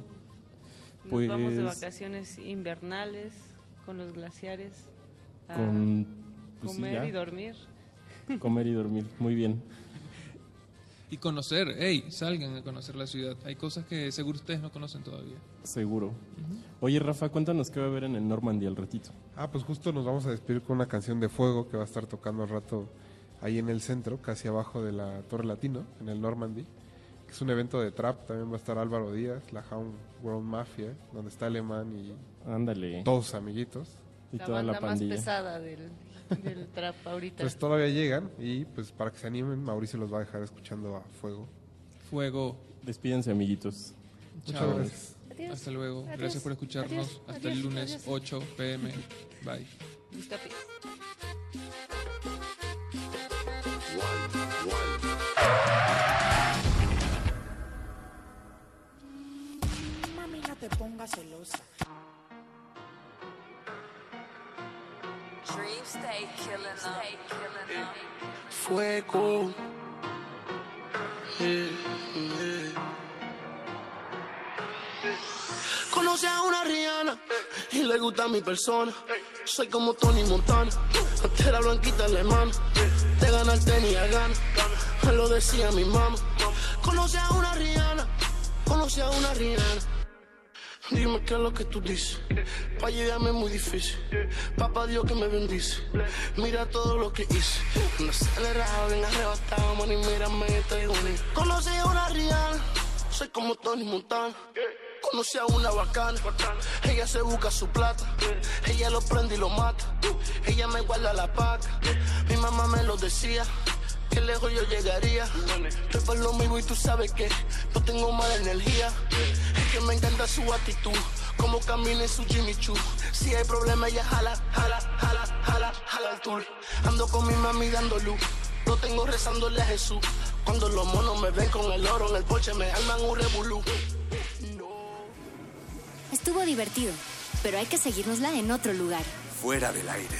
Nos Pues vamos de vacaciones invernales con los glaciares. Con... pues sí, comer ya. y dormir. Comer y dormir. Muy bien. Y conocer, hey, salgan a conocer la ciudad. Hay cosas que seguro ustedes no conocen todavía. Seguro. Oye, Rafa, cuéntanos qué va a haber en el Normandy al ratito. Ah, pues justo nos vamos a despedir con una canción de fuego que va a estar tocando al rato ahí en el centro, casi abajo de la Torre Latino, en el Normandy. Que es un evento de trap, también va a estar Álvaro Díaz, la Hound World Mafia, donde está Alemán y Ándale. todos amiguitos. Y la toda la banda más pesada del, del trap ahorita. Pues todavía llegan y pues para que se animen, Mauricio los va a dejar escuchando a fuego. Fuego. Despídense, amiguitos. Muchas Chao. gracias. Adiós. Hasta luego. Adiós. Gracias por escucharnos. Adiós. Hasta el lunes Adiós. 8 pm. Bye. Mami, no te pongas celosa. Fuego. Conoce a una Rihanna y le gusta mi persona. Soy como Tony Montana, la blanquita alemana. Te gana el tenis a gana, lo decía mi mamá. Conoce a una Rihanna, conoce a una Rihanna. Dime qué es lo que tú dices. Pa' llegarme es muy difícil. Papá Dios que me bendice. Mira todo lo que hice. Un acelerado, bien arrebatado, man. Y mírame, estoy bonito. Conocí a una Rihanna. Soy como Tony Montana. Conocí a una bacana, ella se busca su plata, ella lo prende y lo mata, ella me guarda la paca, mi mamá me lo decía, que lejos yo llegaría, estoy por lo mismo y tú sabes que no tengo mala energía, es que me encanta su actitud, como camina en su Jimmy Choo, si hay problema ella jala, jala, jala, jala, jala el tour, ando con mi mami dando luz, lo tengo rezándole a Jesús, cuando los monos me ven con el oro en el porche me arman un revolú. Estuvo divertido, pero hay que seguirnosla en otro lugar. Fuera del aire.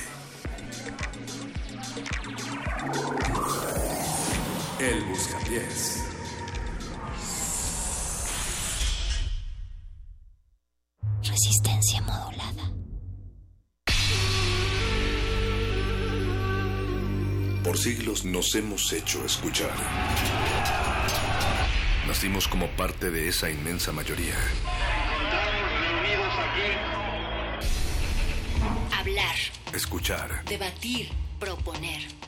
El Buscapiés. Resistencia modulada. Por siglos nos hemos hecho escuchar. Nacimos como parte de esa inmensa mayoría. Hablar, Escuchar. debatir, proponer,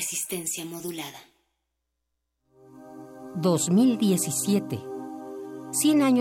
Resistencia modulada. 2017. 100 años